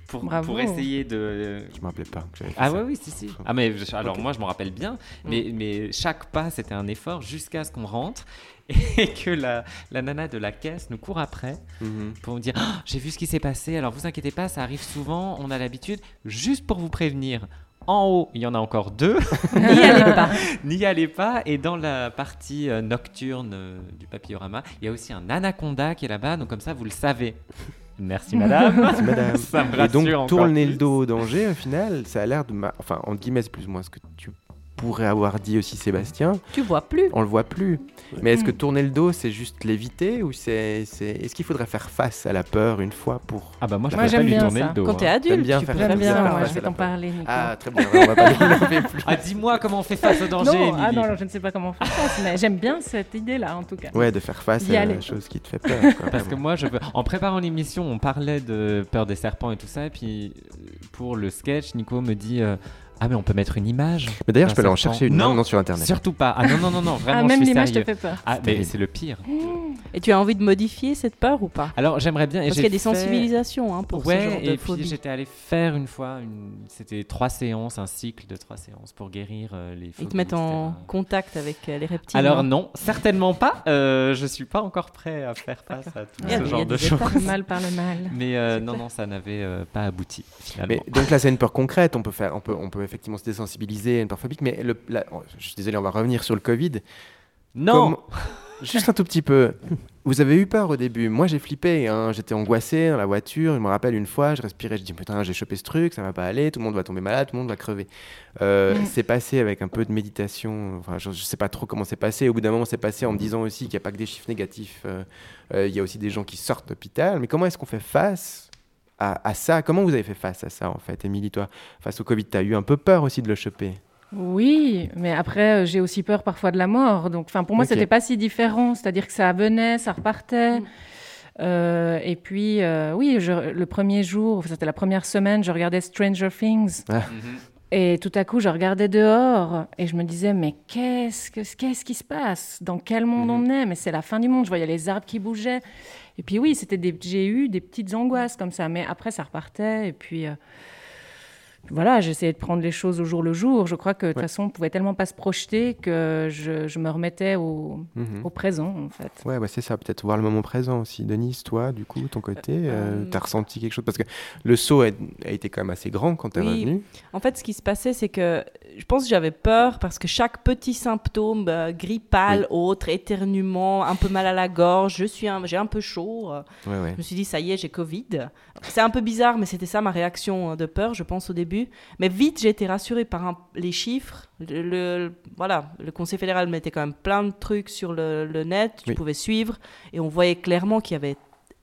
pour, Bravo. pour essayer de. Je me rappelais pas que j'avais fait Ah ça. ouais, oui, si, si. Ah, mais je- alors moi, je m'en rappelle bien, Mm. mais, mais chaque pas, c'était un effort jusqu'à ce qu'on rentre et que la, la nana de la caisse nous court après Mhm. pour nous dire Ah, J'ai vu ce qui s'est passé, alors vous inquiétez pas, ça arrive souvent, on a l'habitude, juste pour vous prévenir. En haut, il y en a encore deux. N'y allez pas. N'y allez pas. Et dans la partie euh, nocturne euh, du papillorama, il y a aussi un anaconda qui est là-bas. Donc comme ça, vous le savez. Merci madame. Merci, madame. Ça me Et donc, tourner le plus. dos au danger, au final, ça a l'air de. ma- Enfin, en guillemets, c'est plus ou moins ce que tu pourrais avoir dit aussi, Sébastien. Tu vois plus. On le voit plus. Mais est-ce que Mm. tourner le dos, c'est juste l'éviter ou c'est. c'est... Est-ce qu'il faudrait faire face à la peur une fois pour. Ah bah moi, je Moi, préfère j'aime lui bien tourner ça. le dos. Quand hein. t'es adulte, bien tu faire peux bien, faire je vais t'en parler, Nico. Ah, très bien, on va pas plus. Ah, dis-moi comment on fait face au danger. non, ah non, je ne sais pas comment faire face, mais j'aime bien cette idée-là, en tout cas. Ouais, de faire face à la chose qui te fait peur. quoi, Parce que moi, je veux... en préparant l'émission, on parlait de peur des serpents et tout ça. Et puis, euh, pour le sketch, Nico me dit euh, Ah, mais on peut mettre une image. Mais d'ailleurs, je peux aller en chercher une non, maintenant sur Internet. Surtout pas. Ah non, non, non, non, vraiment. Ah, même je suis l'image te fait peur. Ah, mais c'est le pire. Et tu as envie de modifier cette peur ou pas? Alors, j'aimerais bien. Parce qu'il y a des fait- sensibilisations hein, pour ouais, ce genre de et phobie. puis j'étais allé faire une fois, une... c'était trois séances, un cycle de trois séances pour guérir euh, les Ils phobies. te mettent en contact avec euh, les reptiles. Alors non, certainement pas. Euh, je suis pas encore prêt à faire face à tout Il y a ce des- il y genre a de des choses. mal par le mal. Mais euh, non, non, ça n'avait pas abouti finalement. Mais donc là, c'est une peur concrète. On peut faire, on peut, on peut effectivement se désensibiliser à une phobique. Mais le, la- oh, je suis désolé, on va revenir sur le Covid. Non. Juste un tout petit peu. Vous avez eu peur au début. Moi, j'ai flippé. hein. J'étais angoissé dans la voiture. Je me rappelle une fois, je respirais. Je dis putain, j'ai chopé ce truc, ça va pas aller. Tout le monde va tomber malade, tout le monde va crever. Euh. C'est passé avec un peu de méditation. Enfin, je, je sais pas trop comment c'est passé. Au bout d'un moment, c'est passé en me disant aussi qu'il n'y a pas que des chiffres négatifs. Euh, euh, Il y a aussi des gens qui sortent d'hôpital. Mais comment est-ce qu'on fait face à, à ça Comment vous avez fait face à ça en fait, Émilie, toi, face au Covid Tu as eu un peu peur aussi de le choper? Oui, mais après, euh, j'ai aussi peur parfois de la mort. Donc, enfin, pour moi, Ok. c'était pas si différent. C'est-à-dire que ça venait, ça repartait. Euh, et puis, euh, oui, je- le premier jour, enfin, c'était la première semaine, je regardais Stranger Things. Ah. Et tout à coup, je regardais dehors et je me disais, mais qu'est-ce, que, qu'est-ce qui se passe? Dans quel monde on est? Mais c'est la fin du monde. Je voyais les arbres qui bougeaient. Et puis oui, c'était des, j'ai eu des petites angoisses comme ça. Mais après, ça repartait. Et puis, euh, voilà, j'essayais de prendre les choses au jour le jour. Je crois que de toute Ouais. façon, on pouvait tellement pas se projeter que je, je me remettais au, Mhm. au présent, en fait. Ouais, bah c'est ça, peut-être voir le moment présent aussi. Denise, toi, du coup, ton côté, euh, t'as ressenti quelque chose? Parce que le saut a, a été quand même assez grand quand t'es Oui. revenu. En fait, ce qui se passait, c'est que je pense que j'avais peur parce que chaque petit symptôme, euh, grippal, autre, éternuement, un peu mal à la gorge, je suis un- j'ai un peu chaud. euh, Ouais, ouais. Je me suis dit, ça y est, j'ai Covid. C'est un peu bizarre, mais c'était ça ma réaction euh, de peur, je pense, au début. Mais vite, j'ai été rassurée par un- les chiffres. Le, le- voilà, le Conseil fédéral mettait quand même plein de trucs sur le, le net, tu Oui. pouvais suivre, et on voyait clairement qu'il y avait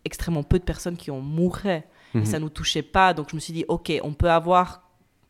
extrêmement peu de personnes qui en mouraient. Mhm. Et ça nous touchait pas, donc je me suis dit, ok, on peut avoir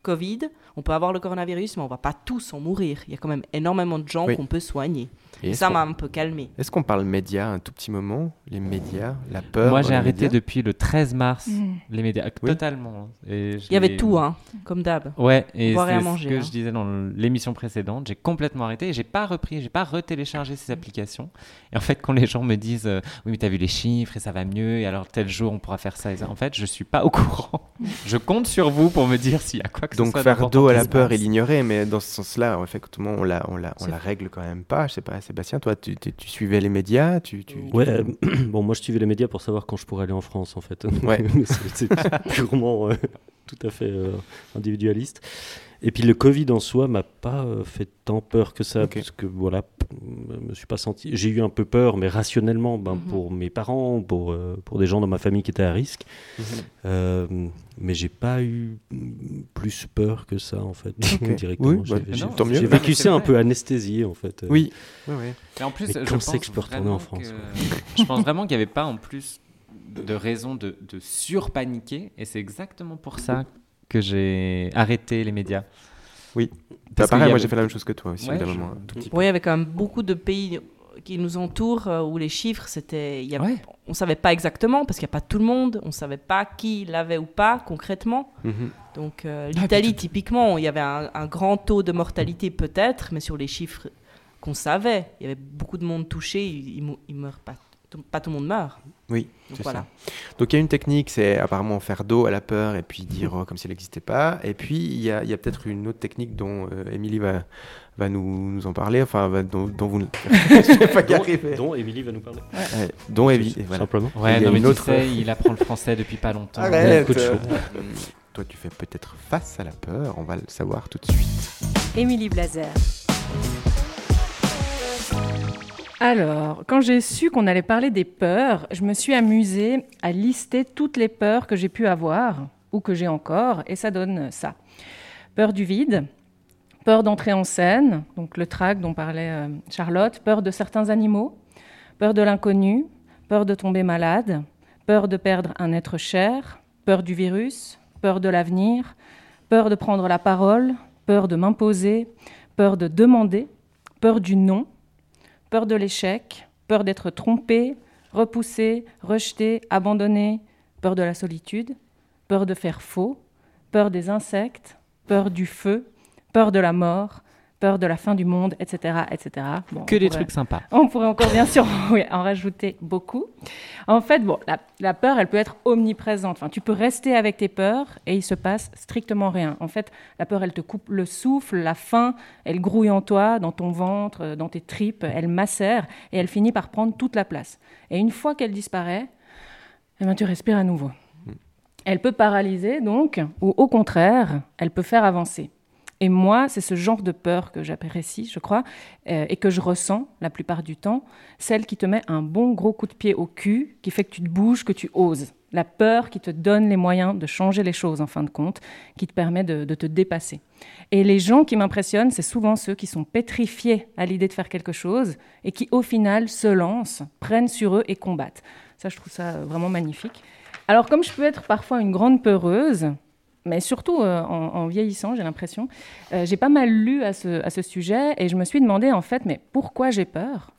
Covid, on peut avoir le coronavirus, mais on va pas tous en mourir. Il y a quand même énormément de gens Oui. qu'on peut soigner. Et ça m'a un peu calmé. Est-ce qu'on parle médias un tout petit moment Les médias, la peur Moi, j'ai arrêté médias depuis le 13 mars Mm. les médias, Oui. totalement. Et je Il y avait tout, hein, comme d'hab. Ouais, et c'est ce que hein. je disais dans l'émission précédente. J'ai complètement arrêté. et J'ai pas repris, j'ai pas retéléchargé ces applications. Et en fait, quand les gens me disent, euh, oui, mais t'as vu les chiffres et ça va mieux, et alors tel jour on pourra faire ça et ça. En fait, je suis pas au courant. je compte sur vous pour me dire s'il y a quoi que ce Donc soit. faire d'important dos à la peur et l'ignorer, mais dans ce sens-là, effectivement, on la, on la, on la règle quand même pas. Je sais pas, Sébastien, toi, tu, tu- tu suivais les médias, tu, tu, Ouais, euh, bon, moi je suivais les médias pour savoir quand je pourrais aller en France en fait. Ouais. c'est purement euh, tout à fait euh, individualiste. Et puis le Covid en soi m'a pas fait tant peur que ça, Ok. parce que voilà, me suis pas senti. J'ai eu un peu peur, mais rationnellement, ben, Mhm. pour mes parents, pour, euh, pour des gens dans ma famille qui étaient à risque. Mhm. Euh, mais j'ai pas eu mm, plus peur que ça en fait, directement. Oui, J'ai- bah, j'ai vécu ça un peu anesthésié en fait. euh. Oui, oui, oui. Et en plus, Mais je quand c'est pense que je peux retourner en France, que- je pense vraiment qu'il n'y avait pas en plus de raison de, de surpaniquer. Et c'est exactement pour ça que j'ai arrêté les médias. Oui. Parce Bah, pareil, moi j'ai fait la même chose que toi aussi, Ouais, au bout d'un je- moment, un tout petit peu. Oui, il y avait quand même beaucoup de pays qui nous entourent euh, où les chiffres, c'était. il y avait- On ne savait pas exactement parce qu'il n'y a pas tout le monde, on ne savait pas qui l'avait ou pas concrètement. Mhm. Donc euh, Ah, l'Italie, typiquement, il y avait un, un grand taux de mortalité peut-être, mais sur les chiffres qu'on savait, il y avait beaucoup de monde touché, il, il, mou- il meurt pas. Tout- Pas tout le monde meurt. Oui, Donc c'est voilà. ça. Donc il y a une technique, c'est apparemment faire dos à la peur et puis dire oh, comme si elle n'existait pas. Et puis il y a, il y a peut-être une autre technique dont euh, Émilie va, va nous, nous en parler, enfin va- dont, dont vous... Je vais pas Dont- arriver. dont Émilie va nous parler. Ouais, dont Émilie, Tout voilà. simplement. Ouais, Il non, mais tu autre- sais, il apprend le français depuis pas longtemps. Arrête. Euh, Toi tu fais peut-être face à la peur, on va le savoir tout de suite. Émilie Blazer. Alors, quand j'ai su qu'on allait parler des peurs, je me suis amusée à lister toutes les peurs que j'ai pu avoir ou que j'ai encore, et ça donne ça. Peur du vide, peur d'entrer en scène, donc le trac dont parlait euh, Charlotte, peur de certains animaux, peur de l'inconnu, peur de tomber malade, peur de perdre un être cher, peur du virus, peur de l'avenir, peur de prendre la parole, peur de m'imposer, peur de demander, peur du non, peur de l'échec, peur d'être trompé, repoussé, rejeté, abandonné, peur de la solitude, peur de faire faux, peur des insectes, peur du feu, peur de la mort, peur de la fin du monde, etc. etc. Bon, Que des pourrait- trucs sympas. On pourrait encore bien sûr oui, en rajouter beaucoup. En fait, bon, la, la peur, elle peut être omniprésente. Enfin, tu peux rester avec tes peurs et il se passe strictement rien. En fait, la peur, elle te coupe le souffle, la faim, elle grouille en toi, dans ton ventre, euh, dans tes tripes, elle macère et elle finit par prendre toute la place. Et une fois qu'elle disparaît, eh ben, tu respires à nouveau. Elle peut paralyser donc, ou au contraire, elle peut faire avancer. Et moi, c'est ce genre de peur que j'apprécie, je crois, euh, et que je ressens la plupart du temps, celle qui te met un bon gros coup de pied au cul, qui fait que tu te bouges, que tu oses. La peur qui te donne les moyens de changer les choses, en fin de compte, qui te permet de, de te dépasser. Et les gens qui m'impressionnent, c'est souvent ceux qui sont pétrifiés à l'idée de faire quelque chose et qui, au final, se lancent, prennent sur eux et combattent. Ça, je trouve ça euh, vraiment magnifique. Alors, comme je peux être parfois une grande peureuse, mais surtout euh, en, vieillissant, j'ai l'impression, euh, j'ai pas mal lu à ce, sujet et je me suis demandé en fait, mais pourquoi j'ai peur?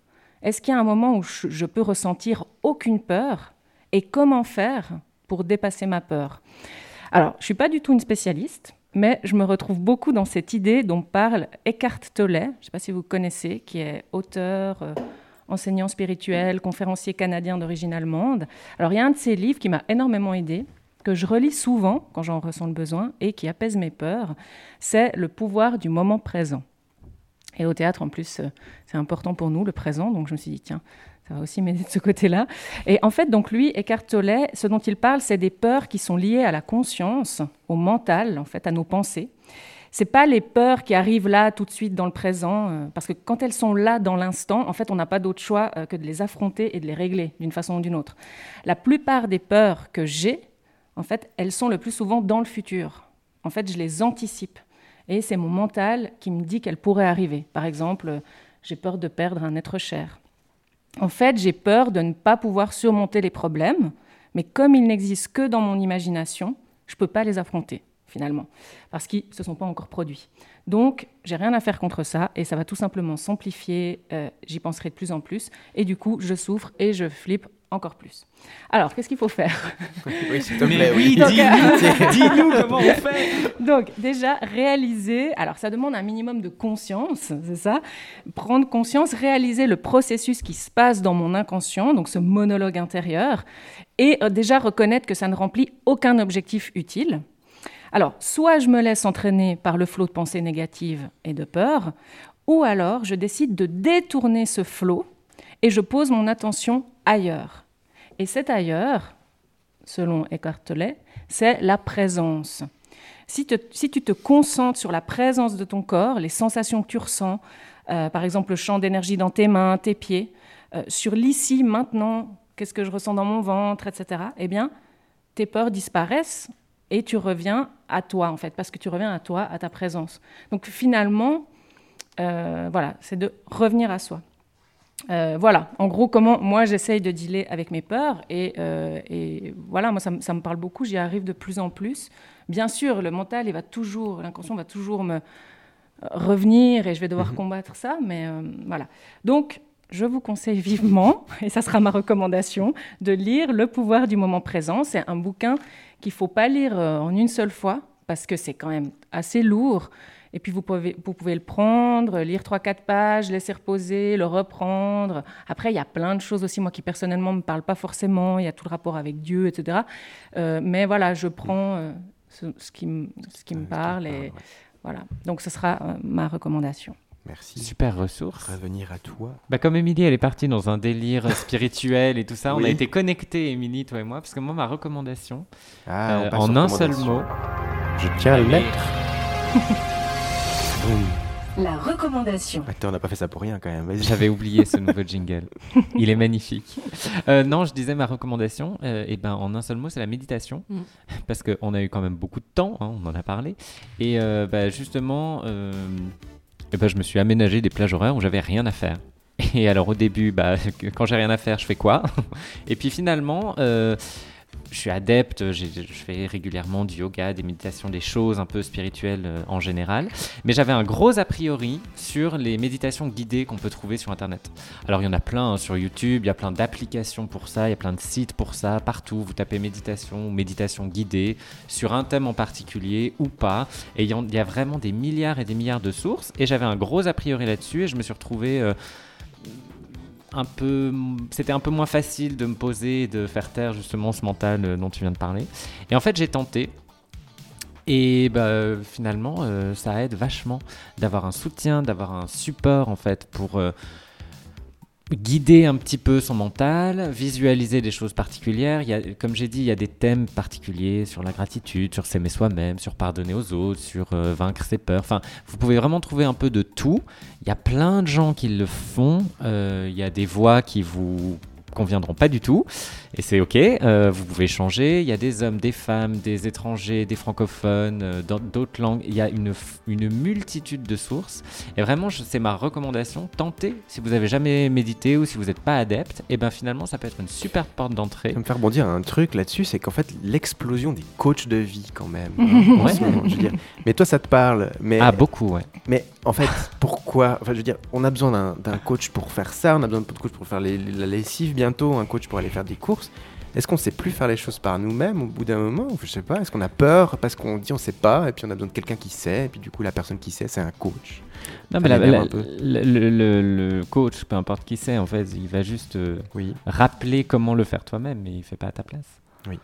Est-ce qu'il y a un moment où je, peux ressentir aucune peur Et comment faire pour dépasser ma peur? Alors, je suis pas du tout une spécialiste, mais je me retrouve beaucoup dans cette idée dont parle Eckhart Tolle, je ne sais pas si vous connaissez, qui est auteur, euh, enseignant spirituel, conférencier canadien d'origine allemande. Alors, il y a un de ses livres qui m'a énormément aidé, que je relis souvent quand j'en ressens le besoin et qui apaise mes peurs, c'est Le pouvoir du moment présent. Et au théâtre, en plus, euh, c'est important pour nous, le présent, donc je me suis dit, tiens, ça va aussi m'aider de ce côté-là. Et en fait, donc lui, Eckhart Tolle, ce dont il parle, c'est des peurs qui sont liées à la conscience, au mental, en fait, à nos pensées. C'est pas les peurs qui arrivent là tout de suite dans le présent, euh, parce que quand elles sont là dans l'instant, en fait, on n'a pas d'autre choix euh, que de les affronter et de les régler d'une façon ou d'une autre. La plupart des peurs que j'ai, en fait, elles sont le plus souvent dans le futur. En fait, je les anticipe. Et c'est mon mental qui me dit qu'elles pourraient arriver. Par exemple, j'ai peur de perdre un être cher. En fait, j'ai peur de ne pas pouvoir surmonter les problèmes, mais comme ils n'existent que dans mon imagination, je ne peux pas les affronter, finalement, parce qu'ils ne se sont pas encore produits. Donc, j'ai rien à faire contre ça, et ça va tout simplement s'amplifier, euh, j'y penserai de plus en plus, et du coup, je souffre et je flippe encore plus. Alors, qu'est-ce qu'il faut faire? Oui, s'il te Mais plaît. oui, Donc, dis-nous, dis-nous comment on fait. Donc, déjà, réaliser, alors ça demande un minimum de conscience, c'est ça? Prendre conscience, réaliser le processus qui se passe dans mon inconscient, donc ce monologue intérieur, et euh, déjà reconnaître que ça ne remplit aucun objectif utile. Alors, soit je me laisse entraîner par le flot de pensées négatives et de peur, ou alors je décide de détourner ce flot et je pose mon attention ailleurs. Et cet ailleurs, selon Eckhart Tolle, c'est la présence. Si, tu te concentres sur la présence de ton corps, les sensations que tu ressens, euh, par exemple le champ d'énergie dans tes mains, tes pieds, euh, sur l'ici, maintenant, qu'est-ce que je ressens dans mon ventre, etc., eh bien, tes peurs disparaissent et tu reviens à toi, en fait, parce que tu reviens à toi, à ta présence. Donc finalement, euh, voilà, c'est de revenir à soi. Euh, voilà, en gros, comment moi j'essaye de dealer avec mes peurs. Et, euh, et voilà, moi ça, me- ça me parle beaucoup, j'y arrive de plus en plus. Bien sûr, le mental, il va toujours, l'inconscient va toujours me revenir et je vais devoir combattre ça, mais euh, voilà. Donc, je vous conseille vivement, et ça sera ma recommandation, de lire Le pouvoir du moment présent. C'est un bouquin qu'il ne faut pas lire en une seule fois, parce que c'est quand même assez lourd. Et puis vous pouvez, vous pouvez le prendre, lire 3-4 pages, laisser reposer, le reprendre. Après, il y a plein de choses aussi, moi qui personnellement ne me parlent pas forcément. Il y a tout le rapport avec Dieu, etc. Euh, mais voilà, je prends euh, ce, ce qui, me- ce qui me parle. Et voilà. Donc ce sera euh, ma recommandation. Merci. Super ressource. Revenir à toi. Bah, comme Émilie, elle est partie dans un délire spirituel et tout ça, on a été connectés, Émilie, toi et moi, parce que moi, ma recommandation, Ah, euh, en un seul mot, Je tiens à le mettre. La recommandation. Attends, on n'a pas fait ça pour rien quand même. J'avais oublié ce nouveau jingle. Il est magnifique. Euh, non, je disais ma recommandation, euh, et ben, en un seul mot, c'est la méditation. Mm. Parce qu'on a eu quand même beaucoup de temps, hein, on en a parlé. Et euh, bah, justement, euh, eh ben, je me suis aménagé des plages horaires où j'avais rien à faire. Et alors au début, bah, quand j'ai rien à faire, je fais quoi? Et puis finalement, euh, je suis adepte, je fais régulièrement du yoga, des méditations, des choses un peu spirituelles euh, en général. Mais j'avais un gros a priori sur les méditations guidées qu'on peut trouver sur Internet. Alors il y en a plein hein, sur YouTube, il y a plein d'applications pour ça, il y a plein de sites pour ça, partout. Vous tapez méditation ou méditation guidée sur un thème en particulier ou pas. Et il y, en- il y a vraiment des milliards et des milliards de sources. Et j'avais un gros a priori là-dessus et je me suis retrouvé... euh, un peu, c'était un peu moins facile de me poser et de faire taire justement ce mental euh, dont tu viens de parler. Et en fait, j'ai tenté. Et bah, finalement, euh, ça aide vachement d'avoir un soutien, d'avoir un support en fait pour euh, guider un petit peu son mental, visualiser des choses particulières. Il y a, comme j'ai dit, il y a des thèmes particuliers sur la gratitude, sur s'aimer soi-même, sur pardonner aux autres, sur euh, vaincre ses peurs. Enfin, vous pouvez vraiment trouver un peu de tout. Il y a plein de gens qui le font. Euh, il y a des voix qui vous conviendront pas du tout et c'est ok Euh, vous pouvez changer il y a des hommes des femmes des étrangers des francophones euh, dans d'autres langues il y a une, une multitude de sources et vraiment c'est ma recommandation tentez si vous avez jamais médité ou si vous n'êtes pas adepte et ben finalement ça peut être une super porte d'entrée Ça me fait rebondir un truc là-dessus, c'est qu'en fait, l'explosion des coachs de vie, quand même. En Ouais. ce moment, je veux dire. Mais toi, ça te parle. Mais, Ah, beaucoup, ouais. Mais en fait, pourquoi Enfin, je veux dire, on a besoin d'un- d'un coach pour faire ça, on a besoin d'un coach pour faire les- la lessive bientôt, un coach pour aller faire des courses. Est-ce qu'on sait plus faire les choses par nous-mêmes au bout d'un moment? Je sais pas. Est-ce qu'on a peur parce qu'on dit on sait pas et puis on a besoin de quelqu'un qui sait et puis du coup la personne qui sait c'est un coach? Non, mais la- le, le- le- le coach, peu importe qui c'est, en fait, il va juste euh, rappeler comment le faire toi-même, mais il fait pas à ta place. Oui.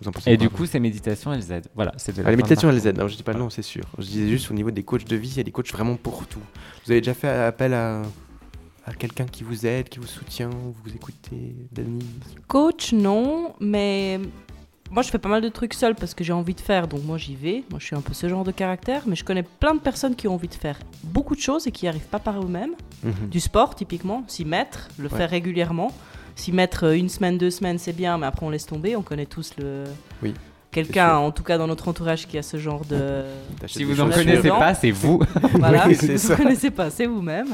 Vous en pensez Et du coup, ces méditations, elles aident. Voilà, c'était Ah, la les méditations, elles aident. Non, je dis pas non, c'est sûr. Je disais juste au niveau des coachs de vie, il y a des coachs vraiment pour tout. Vous avez déjà fait appel à, à quelqu'un qui vous aide, qui vous soutient, vous écoutez, Denise Coach, non, mais moi je fais pas mal de trucs seul parce que j'ai envie de faire, donc moi j'y vais. Moi je suis un peu ce genre de caractère, mais je connais plein de personnes qui ont envie de faire beaucoup de choses et qui n'y arrivent pas par eux-mêmes. Mhm. Du sport typiquement, s'y mettre, le Ouais. faire régulièrement. S'y mettre euh, une semaine, deux semaines, c'est bien, mais après on laisse tomber. On connaît tous le. Oui. Quelqu'un, en tout cas dans notre entourage, qui a ce genre de. Si vous en choses connaissez pas, c'est vous. voilà, Oui, si vous ne connaissez pas, c'est vous-même.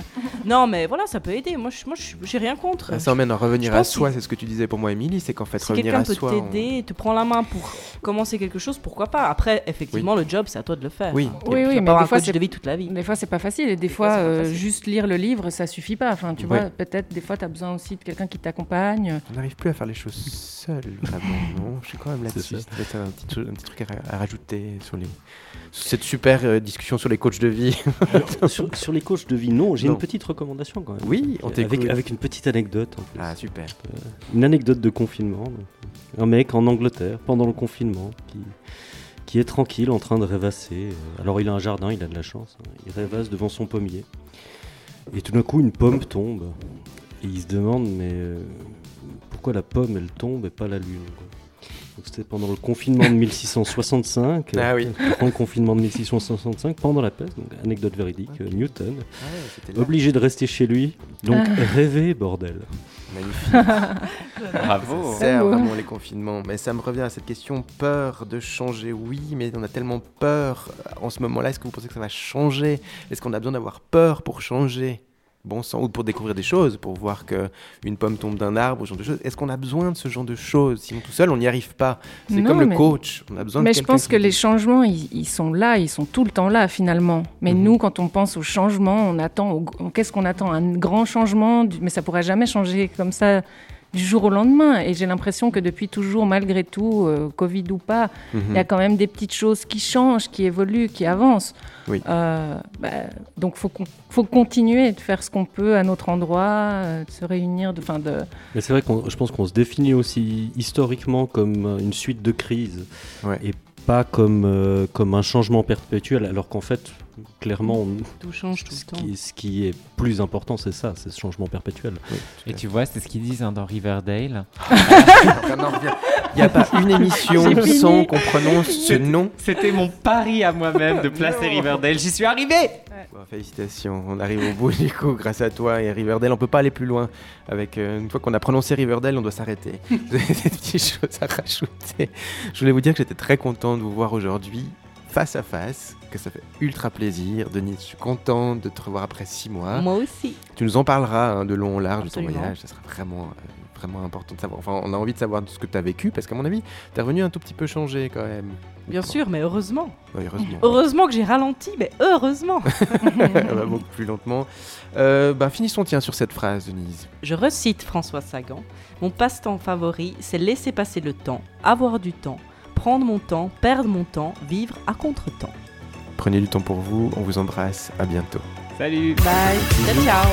Non, mais voilà, ça peut aider. Moi, je, moi, j'ai rien contre. Ça emmène à revenir à soi, c'est ce que tu disais pour moi, Émilie, c'est qu'en fait, Si revenir quelqu'un à peut soi. on- t'aider, te prend la main pour commencer quelque chose, pourquoi pas? Après, effectivement, le job, c'est à toi de le faire. Oui. Oui, oui, mais des fois, c'est de vie toute la vie. Des fois, c'est pas facile. Et des fois, euh, juste lire le livre, ça suffit pas. Enfin, tu vois, peut-être des fois, tu as besoin aussi de quelqu'un qui t'accompagne. On n'arrive plus à faire les choses seul, vraiment, non Je suis quand même là-dessus. Un petit, truc- un petit truc à, ra- à rajouter sur les... cette super euh, discussion sur les coachs de vie. Alors, sur, sur les coachs de vie, non, j'ai une petite recommandation quand même. Oui, on avec, une petite anecdote. en plus. Ah, super. Euh, une anecdote de confinement. donc. Un mec en Angleterre, pendant le confinement, qui, qui est tranquille en train de rêvasser. Euh, Alors il a un jardin, il a de la chance. hein. Il rêvasse devant son pommier. Et tout d'un coup, une pomme tombe. Et il se demande, mais euh, pourquoi la pomme, elle tombe et pas la lune quoi. Donc c'était pendant le confinement de 1665. Ah oui. Le grand confinement de 1665, pendant la peste. Donc, anecdote véridique, euh, Newton. Ah ouais. Obligé de rester chez lui. Donc Ah. rêver, bordel. Magnifique. Bravo. Ça sert Bravo. vraiment les confinements. Mais ça me revient à cette question peur de changer. Oui, mais on a tellement peur en ce moment-là. Est-ce que vous pensez que ça va changer? Est-ce qu'on a besoin d'avoir peur pour changer? Bon sang, ou pour découvrir des choses, pour voir que une pomme tombe d'un arbre, ce genre de choses. Est-ce qu'on a besoin de ce genre de choses? Sinon, tout seul, on n'y arrive pas. C'est comme le coach. On a besoin Mais de je pense qui que les changements, ils, ils sont là, ils sont tout le temps là finalement. Mais Mhm. nous, quand on pense au changement, on attend. au- Qu'est-ce qu'on attend? Un grand changement, du- mais ça pourrait jamais changer comme ça du jour au lendemain. Et j'ai l'impression que depuis toujours, malgré tout, euh, Covid ou pas, il Mhm. y a quand même des petites choses qui changent, qui évoluent, qui avancent. Oui. Euh, bah, donc faut qu'on- faut continuer de faire ce qu'on peut à notre endroit, euh, de se réunir, de, enfin de. Mais c'est vrai qu'on, je pense qu'on se définit aussi historiquement comme une suite de crises Ouais. et pas comme, euh, comme un changement perpétuel, alors qu'en fait, clairement, Tout change tout ce, le temps. qui, ce qui est plus important, c'est ça, c'est ce changement perpétuel. Et tu vois, c'est ce qu'ils disent hein, dans Riverdale. Revient. Il n'y a pas une émission fini. sans qu'on prononce ce nom. C'était mon pari à moi-même de placer Riverdale. J'y suis arrivé Bon, félicitations, on arrive au bout du coup grâce à toi et Riverdale. On peut pas aller plus loin. Avec euh, une fois qu'on a prononcé Riverdale, on doit s'arrêter. Vous avez des petites choses à rajouter. Je voulais vous dire que j'étais très content de vous voir aujourd'hui face à face, que ça fait ultra plaisir. Denis, je suis content de te revoir après six mois. Moi aussi. Tu nous en parleras hein, de long en large de ton voyage. Ça sera vraiment, euh, vraiment important de savoir. Enfin, on a envie de savoir ce que tu as vécu, parce qu'à mon avis, tu es revenu un tout petit peu changé quand même. Bien sûr, mais heureusement. Heureusement. Heureusement que j'ai ralenti, mais heureusement. Va beaucoup plus lentement. Euh, bah, finissons, tiens, sur cette phrase, Denise. Je recite François Sagan. Mon passe-temps favori, c'est laisser passer le temps, avoir du temps, prendre mon temps, perdre mon temps, vivre à contre-temps. Prenez du temps pour vous, on vous embrasse, à bientôt. Salut Bye, ciao ciao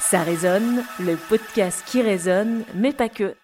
Ça résonne, le podcast qui résonne, mais pas que.